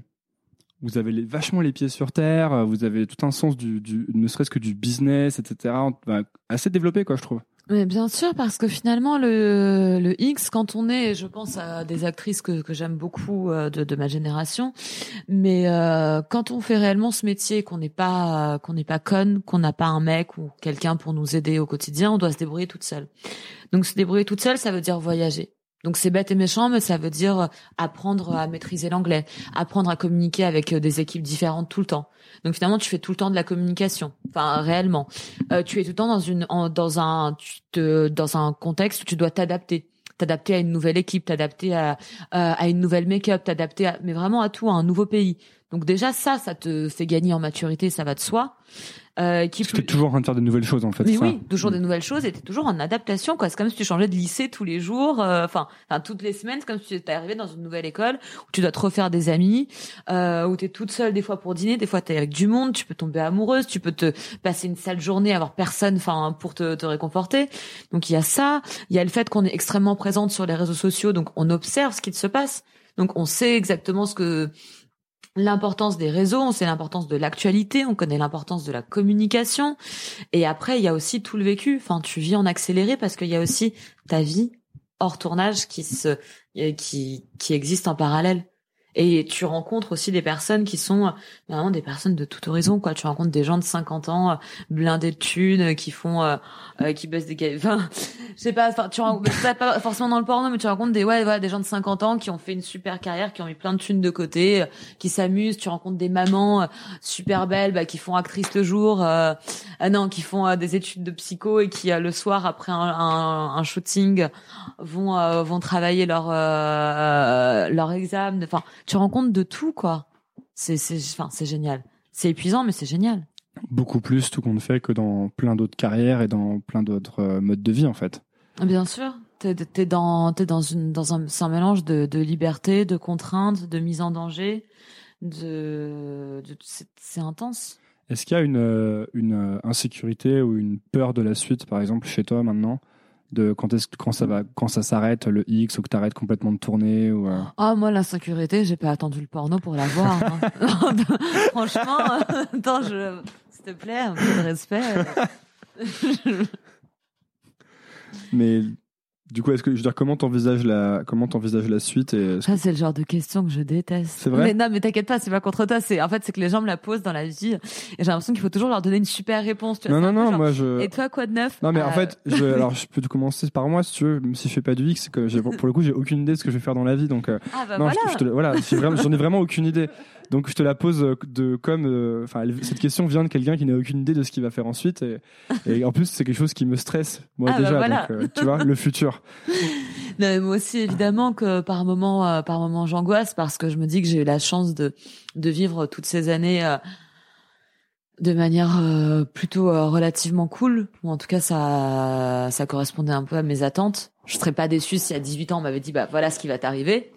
vous avez les- vachement les pieds sur terre, euh, vous avez tout un sens du, du ne serait-ce que du business, etc. Bah, assez développé, quoi, je trouve. Mais bien sûr, parce que finalement, le, le X, quand on est, je pense à des actrices que, que j'aime beaucoup euh, de, de ma génération, mais euh, quand on fait réellement ce métier, qu'on n'est pas qu'on n'est pas conne, qu'on n'a pas un mec ou quelqu'un pour nous aider au quotidien, on doit se débrouiller toute seule. Donc se débrouiller toute seule, ça veut dire voyager. Donc c'est bête et méchant, mais ça veut dire apprendre à maîtriser l'anglais, apprendre à communiquer avec euh, des équipes différentes tout le temps. Donc finalement, tu fais tout le temps de la communication. Enfin, réellement, Euh, tu es tout le temps dans une, dans un, tu te, dans un contexte où tu dois t'adapter, t'adapter à une nouvelle équipe, t'adapter à, à à une nouvelle make-up, t'adapter à, mais vraiment à tout, à un nouveau pays. Donc déjà ça, ça te fait gagner en maturité, ça va de soi. Euh, qui Parce que t'es toujours en train de faire de nouvelles choses, en fait. mais ça. oui, toujours des nouvelles choses et t'es toujours en adaptation, quoi. C'est comme si tu changeais de lycée tous les jours, euh, enfin, enfin, toutes les semaines, c'est comme si tu étais arrivé dans une nouvelle école où tu dois te refaire des amis, euh, où t'es toute seule des fois pour dîner, des fois t'es avec du monde, tu peux tomber amoureuse, tu peux te passer une sale journée, avoir personne, enfin, pour te, te réconforter. Donc il y a ça, il y a le fait qu'on est extrêmement présente sur les réseaux sociaux, donc on observe ce qui se passe, donc on sait exactement ce que l'importance des réseaux, on sait l'importance de l'actualité, on connaît l'importance de la communication. Et après, il y a aussi tout le vécu. Enfin, tu vis en accéléré parce qu'il y a aussi ta vie hors tournage qui se, euh, qui, qui existe en parallèle. Et tu rencontres aussi des personnes qui sont vraiment des personnes de tout horizon, quoi. Tu rencontres des gens de 50 ans, euh, blindés de thunes, euh, qui font, euh, euh, qui baissent des. Enfin, je sais pas, tu rencontres, pas, forcément dans le porno, mais tu rencontres des, ouais, voilà, des gens de 50 ans qui ont fait une super carrière, qui ont mis plein de thunes de côté, qui s'amusent. Tu rencontres des mamans super belles, bah, qui font actrice le jour, euh, ah non, qui font des études de psycho et qui, le soir, après un, un, shooting, vont, vont travailler leur, leur examen. Enfin, tu rencontres de tout, quoi. C'est, c'est, enfin, c'est génial. C'est épuisant, mais c'est génial. beaucoup plus tout compte fait que dans plein d'autres carrières et dans plein d'autres euh, modes de vie en fait. Bien sûr, t'es es dans t'es dans une dans un, c'est un mélange de, de liberté, de contraintes, de mise en danger, de, de c'est c'est intense. Est-ce qu'il y a une, euh, une euh, insécurité ou une peur de la suite, par exemple, chez toi maintenant? De quand, est quand ça va quand ça s'arrête le X ou que tu arrêtes complètement de tourner ou euh, Ah moi l'insécurité, j'ai pas attendu le porno pour la voir. hein. Franchement, attends, je s'il te plaît, un peu de respect. mais du coup est-ce que je veux dire comment t'envisages la comment t'envisages la suite et Ça c'est le genre de question que je déteste. C'est vrai Mais non, mais t'inquiète pas, c'est pas contre toi. C'est en fait c'est que les gens me la posent dans la vie et j'ai l'impression qu'il faut toujours leur donner une super réponse. Tu vois, non non non genre, moi je Et toi quoi de neuf? Non mais en Euh, fait je, alors je peux te commencer par moi si tu veux même si je fais pas du X c'est que pour le coup j'ai aucune idée de ce que je vais faire dans la vie donc euh, Ah bah non voilà. je, je te, voilà j'en ai vraiment aucune idée donc je te la pose euh, de comme euh, enfin cette question vient de quelqu'un qui n'a aucune idée de ce qu'il va faire ensuite et, et en plus c'est quelque chose qui me stresse moi Ah bah déjà voilà. donc euh, tu vois le futur Non, moi aussi, évidemment que par moment, euh, par moment, j'angoisse parce que je me dis que j'ai eu la chance de de vivre toutes ces années de manière euh, plutôt euh, relativement cool. Ou en tout cas, ça ça correspondait un peu à mes attentes. Je serais pas déçue si à 18 ans on m'avait dit bah voilà ce qui va t'arriver.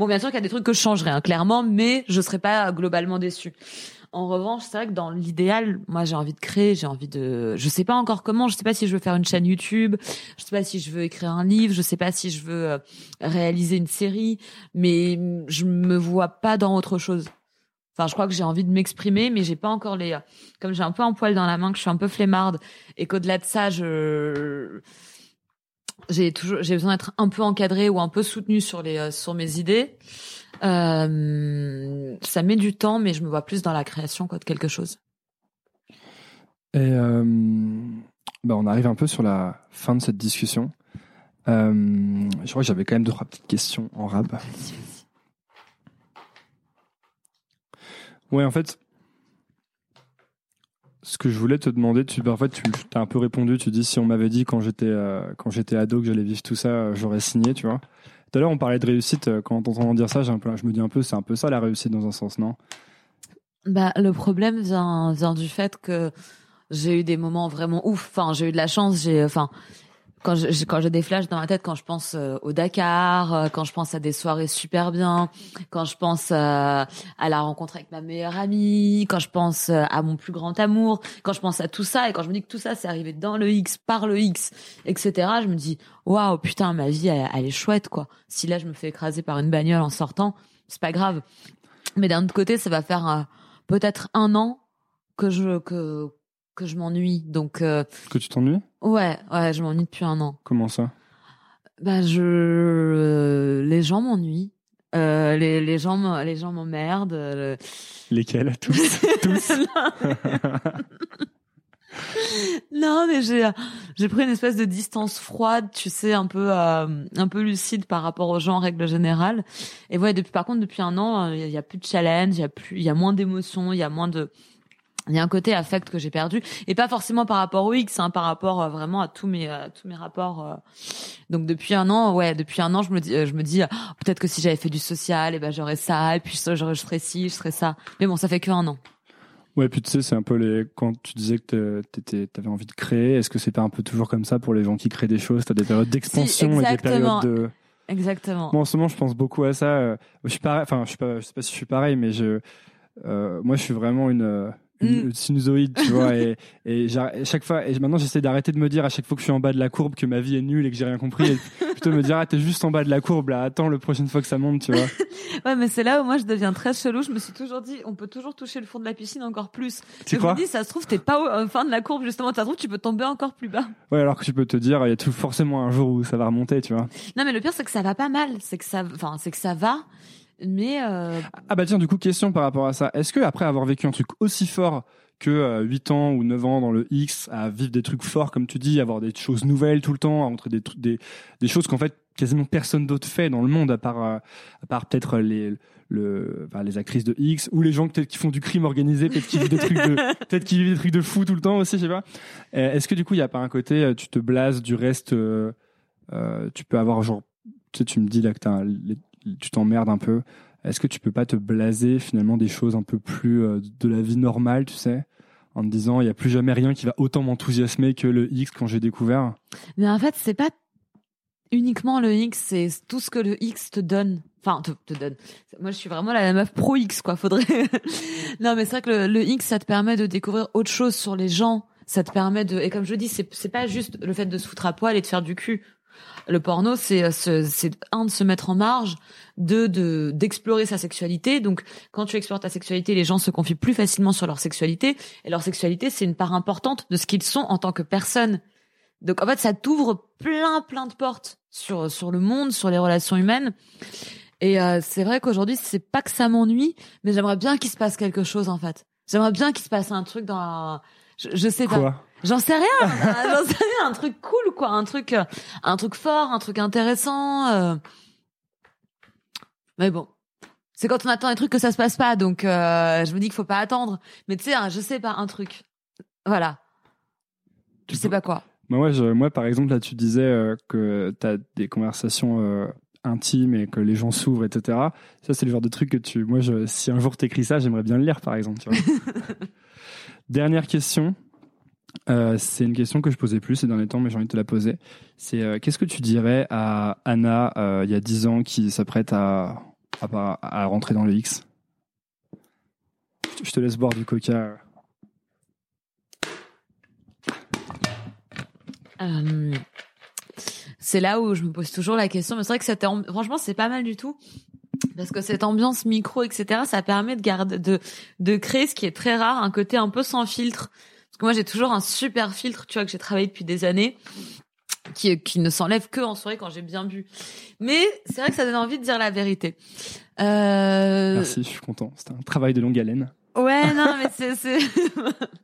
Bon, bien sûr qu'il y a des trucs que je changerais, hein, clairement, mais je serais pas globalement déçue. En revanche, c'est vrai que dans l'idéal, moi j'ai envie de créer, j'ai envie de, je sais pas encore comment, je sais pas si je veux faire une chaîne YouTube, je sais pas si je veux écrire un livre, je sais pas si je veux euh, réaliser une série, mais je me vois pas dans autre chose. Enfin, je crois que j'ai envie de m'exprimer, mais j'ai pas encore les, comme j'ai un peu un poil dans la main, que je suis un peu flemmarde, et qu'au-delà de ça, je, j'ai toujours, j'ai besoin d'être un peu encadrée ou un peu soutenue sur les, euh, sur mes idées. Euh, ça met du temps, mais je me vois plus dans la création quoi, de quelque chose. Et euh, bah, on arrive un peu sur la fin de cette discussion. Euh, je crois que j'avais quand même deux trois petites questions en rab. Ouais, en fait, ce que je voulais te demander, tu, en fait, tu as un peu répondu. Tu dis si on m'avait dit quand j'étais euh, quand j'étais ado que j'allais vivre tout ça, euh, j'aurais signé, tu vois. Tout à l'heure, on parlait de réussite. euh, Quand on t'entend dire ça, je me dis un peu, c'est un peu ça la réussite dans un sens, non? Bah, le problème vient, vient du fait que j'ai eu des moments vraiment ouf. Enfin, j'ai eu de la chance. J'ai, enfin, quand je- quand j'ai des flashs dans ma tête, quand je pense euh, au Dakar, euh, quand je pense à des soirées super bien, quand je pense euh, à la rencontre avec ma meilleure amie, quand je pense à mon plus grand amour, quand je pense à tout ça et quand je me dis que tout ça c'est arrivé dans le X, par le X, etc. Je me dis waouh putain ma vie elle, est chouette quoi. Si là je me fais écraser par une bagnole en sortant, c'est pas grave. Mais d'un autre côté, ça va faire peut-être un an que je que que je m'ennuie. Donc euh, Que tu t'ennuies? ouais, ouais, je m'ennuie depuis un an. Comment ça? Bah je euh, les gens m'ennuient. Euh, les les gens les gens m'emmerdent. Lesquels? Tous? Tous? Non mais j'ai j'ai pris une espèce de distance froide, tu sais, un peu euh, un peu lucide par rapport aux gens en règle générale. Et ouais, depuis par contre depuis un an, il y, a plus de challenge, il y a plus il y a moins d'émotions, il y a moins de il y a un côté affect que j'ai perdu et pas forcément par rapport au X, hein, par rapport euh, vraiment à tous mes euh, tous mes rapports. euh. Donc depuis un an, ouais, depuis un an, je me dis je me dis ah, peut-être que si j'avais fait du social, et ben j'aurais ça et puis j'aurais- je serais ci, je serais ça. Mais bon, ça fait que un an. Ouais, puis tu sais, c'est un peu les. Quand tu disais que tu avais envie de créer, est-ce que c'était un peu toujours comme ça pour les gens qui créent des choses? T'as des périodes d'expansion et des périodes de. Exactement. Moi, en ce moment, je pense beaucoup à ça. Je suis pareil. Enfin, je suis pas. Je sais pas si je suis pareil, mais je. moi, je suis vraiment une. Mm. sinusoïde, tu vois, et, chaque fois, et maintenant j'essaie d'arrêter de me dire à chaque fois que je suis en bas de la courbe que ma vie est nulle et que j'ai rien compris, et plutôt me dire ah t'es juste en bas de la courbe là, attends le prochaine fois que ça monte, tu vois. Ouais, mais c'est là où moi je deviens très chelou. Je me suis toujours dit, on peut toujours toucher le fond de la piscine encore plus. Tu je crois? me dis, ça se trouve, t'es pas au au fin de la courbe justement. Ça se trouve, tu peux tomber encore plus bas. Ouais, alors que tu peux te dire il y a tout forcément un jour où ça va remonter, tu vois. Non, mais le pire, c'est que ça va pas mal. C'est que ça, enfin, c'est que ça va. Mais euh, Ah bah tiens, du coup, question par rapport à ça. Est-ce que après avoir vécu un truc aussi fort que euh, 8 ans ou 9 ans dans le X, à vivre des trucs forts, comme tu dis, avoir des choses nouvelles tout le temps, à rencontrer des, des, des choses qu'en fait quasiment personne d'autre fait dans le monde, à part, euh, à part peut-être les, le, enfin, les actrices de X, ou les gens peut-être qui font du crime organisé, peut-être qui vivent des trucs de, peut-être qui vivent des trucs de fou tout le temps aussi, je sais pas. Euh, Est-ce que du coup, il n'y a pas un côté, euh, tu te blases du reste, euh, euh, tu peux avoir genre, tu sais, tu me dis là que t'as les- tu t'emmerdes un peu. Est-ce que tu peux pas te blaser finalement des choses un peu plus euh, de la vie normale, tu sais en me disant il y a plus jamais rien qui va autant m'enthousiasmer que le X quand j'ai découvert? Mais en fait, c'est pas uniquement le X, c'est tout ce que le X te donne. Enfin, te, te donne. Moi, je suis vraiment la meuf pro X, quoi. Faudrait. non, mais c'est vrai que le, X, ça te permet de découvrir autre chose sur les gens. Ça te permet de. Et comme je dis, c'est pas juste le fait de se foutre à poil et de faire du cul. Le porno, c'est euh, c'est un de se mettre en marge, deux de d'explorer sa sexualité. Donc, quand tu explores ta sexualité, les gens se confient plus facilement sur leur sexualité. Et leur sexualité, c'est une part importante de ce qu'ils sont en tant que personne. Donc en fait, ça t'ouvre plein plein de portes sur sur le monde, sur les relations humaines. Et euh, c'est vrai qu'aujourd'hui, c'est pas que ça m'ennuie, mais j'aimerais bien qu'il se passe quelque chose en fait. J'aimerais bien qu'il se passe un truc dans la... je, je sais pas. J'en sais rien, euh, j'en sais rien, un truc cool quoi, un truc euh, un truc fort, un truc intéressant. euh. Mais bon, c'est quand on attend un truc que ça se passe pas, donc euh, je me dis qu'il faut pas attendre. Mais tu sais, hein, je sais pas un truc. Voilà. Je sais pas quoi. Bah ouais, je- moi, par exemple, là, tu disais euh, que tu as des conversations intimes et que les gens s'ouvrent, etc. Ça, c'est le genre de truc que tu. Moi, je, si un jour t'écris ça, j'aimerais bien le lire, par exemple. tu vois. Dernière question. Euh, c'est une question que je posais plus ces derniers temps, mais j'ai envie de te la poser. C'est euh, qu'est-ce que tu dirais à Anna, euh, il y a 10 ans, qui s'apprête à, à, rentrer dans le X? Je te laisse boire du coca. C'est là où je me pose toujours la question. Mais c'est vrai que franchement, c'est pas mal du tout. Parce que cette ambiance micro, etc., ça permet de garder, de, de créer ce qui est très rare, un côté un peu sans filtre. Que moi, j'ai toujours un super filtre, tu vois, que j'ai travaillé depuis des années, qui, qui ne s'enlève que en soirée quand j'ai bien bu. Mais c'est vrai que ça donne envie de dire la vérité. Euh... Merci, je suis content. C'était un travail de longue haleine. Ouais, non, mais c'est, c'est...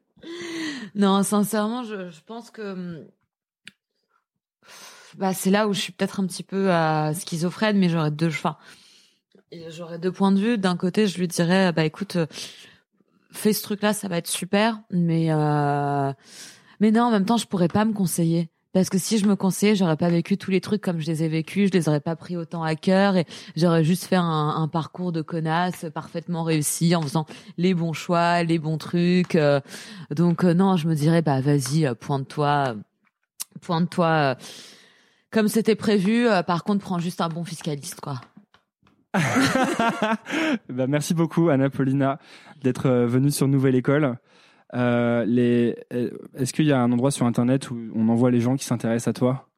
non, sincèrement, je, je pense que hum, bah, c'est là où je suis peut-être un petit peu euh, schizophrène, mais j'aurais deux, enfin, j'aurais deux points de vue. D'un côté, je lui dirais, bah écoute, euh, fais ce truc-là, ça va être super, mais euh, mais non, en même temps, je pourrais pas me conseiller. Parce que si je me conseillais, j'aurais pas vécu tous les trucs comme je les ai vécus, je les aurais pas pris autant à cœur et j'aurais juste fait un, un parcours de connasse parfaitement réussi en faisant les bons choix, les bons trucs. euh. donc euh, non, je me dirais bah vas-y, euh, pointe-toi, pointe-toi comme c'était prévu. par contre, prends juste un bon fiscaliste quoi. Bah, merci beaucoup, Anna Paulina, d'être euh, venue sur Nouvelle École. Euh, Est-ce qu'il y a un endroit sur Internet où on envoie les gens qui s'intéressent à toi?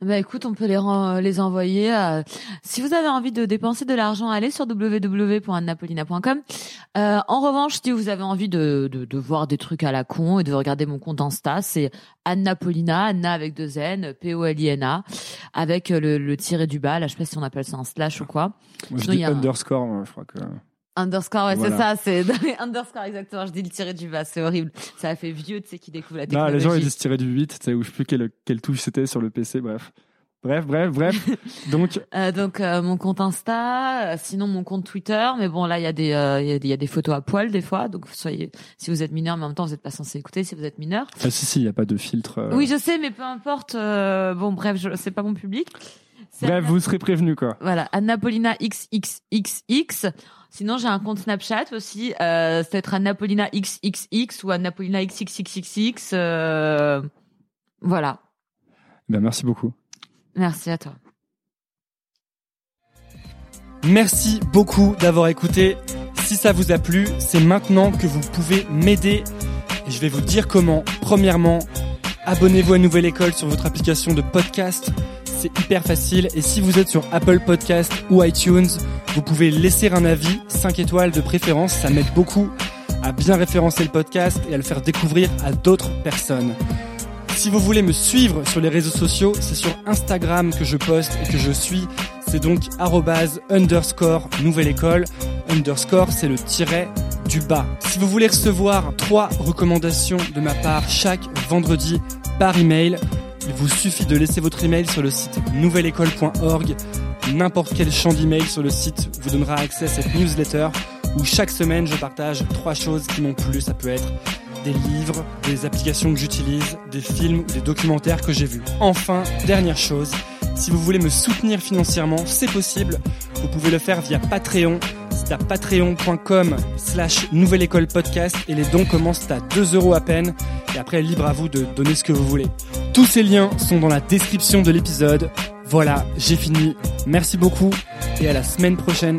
Bah écoute, on peut les ren- les envoyer. euh, Si vous avez envie de dépenser de l'argent, allez sur www.annapolina.com. Euh, en revanche, si vous avez envie de, de, de voir des trucs à la con et de regarder mon compte Insta, c'est Anna Paulina, Anna avec deux N, P-O-L-I-N-A, avec le, le tiré du bas. Là, je sais pas si on appelle ça un slash ou quoi. Moi, je Sinon, dis y a un- underscore, moi, je crois que. Underscore, ouais, Voilà. c'est ça, c'est underscore exactement. Je dis le tiré du bas, c'est horrible. Ça a fait vieux, tu sais, qui découvre la Non, technologie. les gens ils disent tirer du 8, tu sais, ou je sais plus quelle, quelle touche c'était sur le PC, bref. Bref, bref, bref. Donc, Euh, donc euh, mon compte Insta, euh, sinon mon compte Twitter, mais bon là il y a des il y, a des- il y a des photos à poil des fois, donc soyez si vous êtes mineur, mais en même temps vous n'êtes pas censé écouter si vous êtes mineur. ah, si, si, il n'y a pas de filtre. Oui je sais, mais peu importe. bon bref, je, c'est pas mon public. C'est Bref, Anna- vous serez prévenus, quoi. Voilà, Anna Paulina XXXX. Sinon j'ai un compte Snapchat aussi, euh, c'est être Anna Paulina XXX ou Anna Paulina XXXXX. Euh, voilà. Ben, merci beaucoup. Merci à toi. Merci beaucoup d'avoir écouté. Si ça vous a plu, c'est maintenant que vous pouvez m'aider. Et je vais vous dire comment. Premièrement, abonnez-vous à Nouvelle École sur votre application de podcast. C'est hyper facile. Et si vous êtes sur Apple Podcast ou iTunes, vous pouvez laisser un avis, 5 étoiles de préférence. Ça m'aide beaucoup à bien référencer le podcast et à le faire découvrir à d'autres personnes. Si vous voulez me suivre sur les réseaux sociaux, c'est sur Instagram que je poste et que je suis. C'est donc arrobase underscore nouvelle école. Underscore, c'est le tiret du bas. Si vous voulez recevoir trois recommandations de ma part chaque vendredi par email, il vous suffit de laisser votre email sur le site nouvelleécole.org. N'importe quel champ d'email sur le site vous donnera accès à cette newsletter où chaque semaine je partage trois choses qui m'ont plu. Ça peut être des livres, des applications que j'utilise, des films ou des documentaires que j'ai vus. Enfin, dernière chose, si vous voulez me soutenir financièrement, c'est possible. Vous pouvez le faire via Patreon. C'est à patreon.com slash nouvelle école podcast et les dons commencent à 2 euros à peine. Et après, libre à vous de donner ce que vous voulez. Tous ces liens sont dans la description de l'épisode. Voilà, j'ai fini. Merci beaucoup et à la semaine prochaine.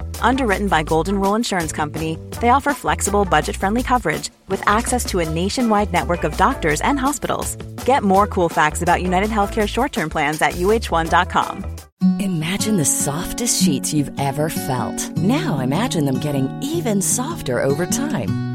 Underwritten by Golden Rule Insurance Company, they offer flexible, budget friendly coverage with access to a nationwide network of doctors and hospitals. Get more cool facts about United Healthcare short term plans at uh1.com. Imagine the softest sheets you've ever felt. Now imagine them getting even softer over time.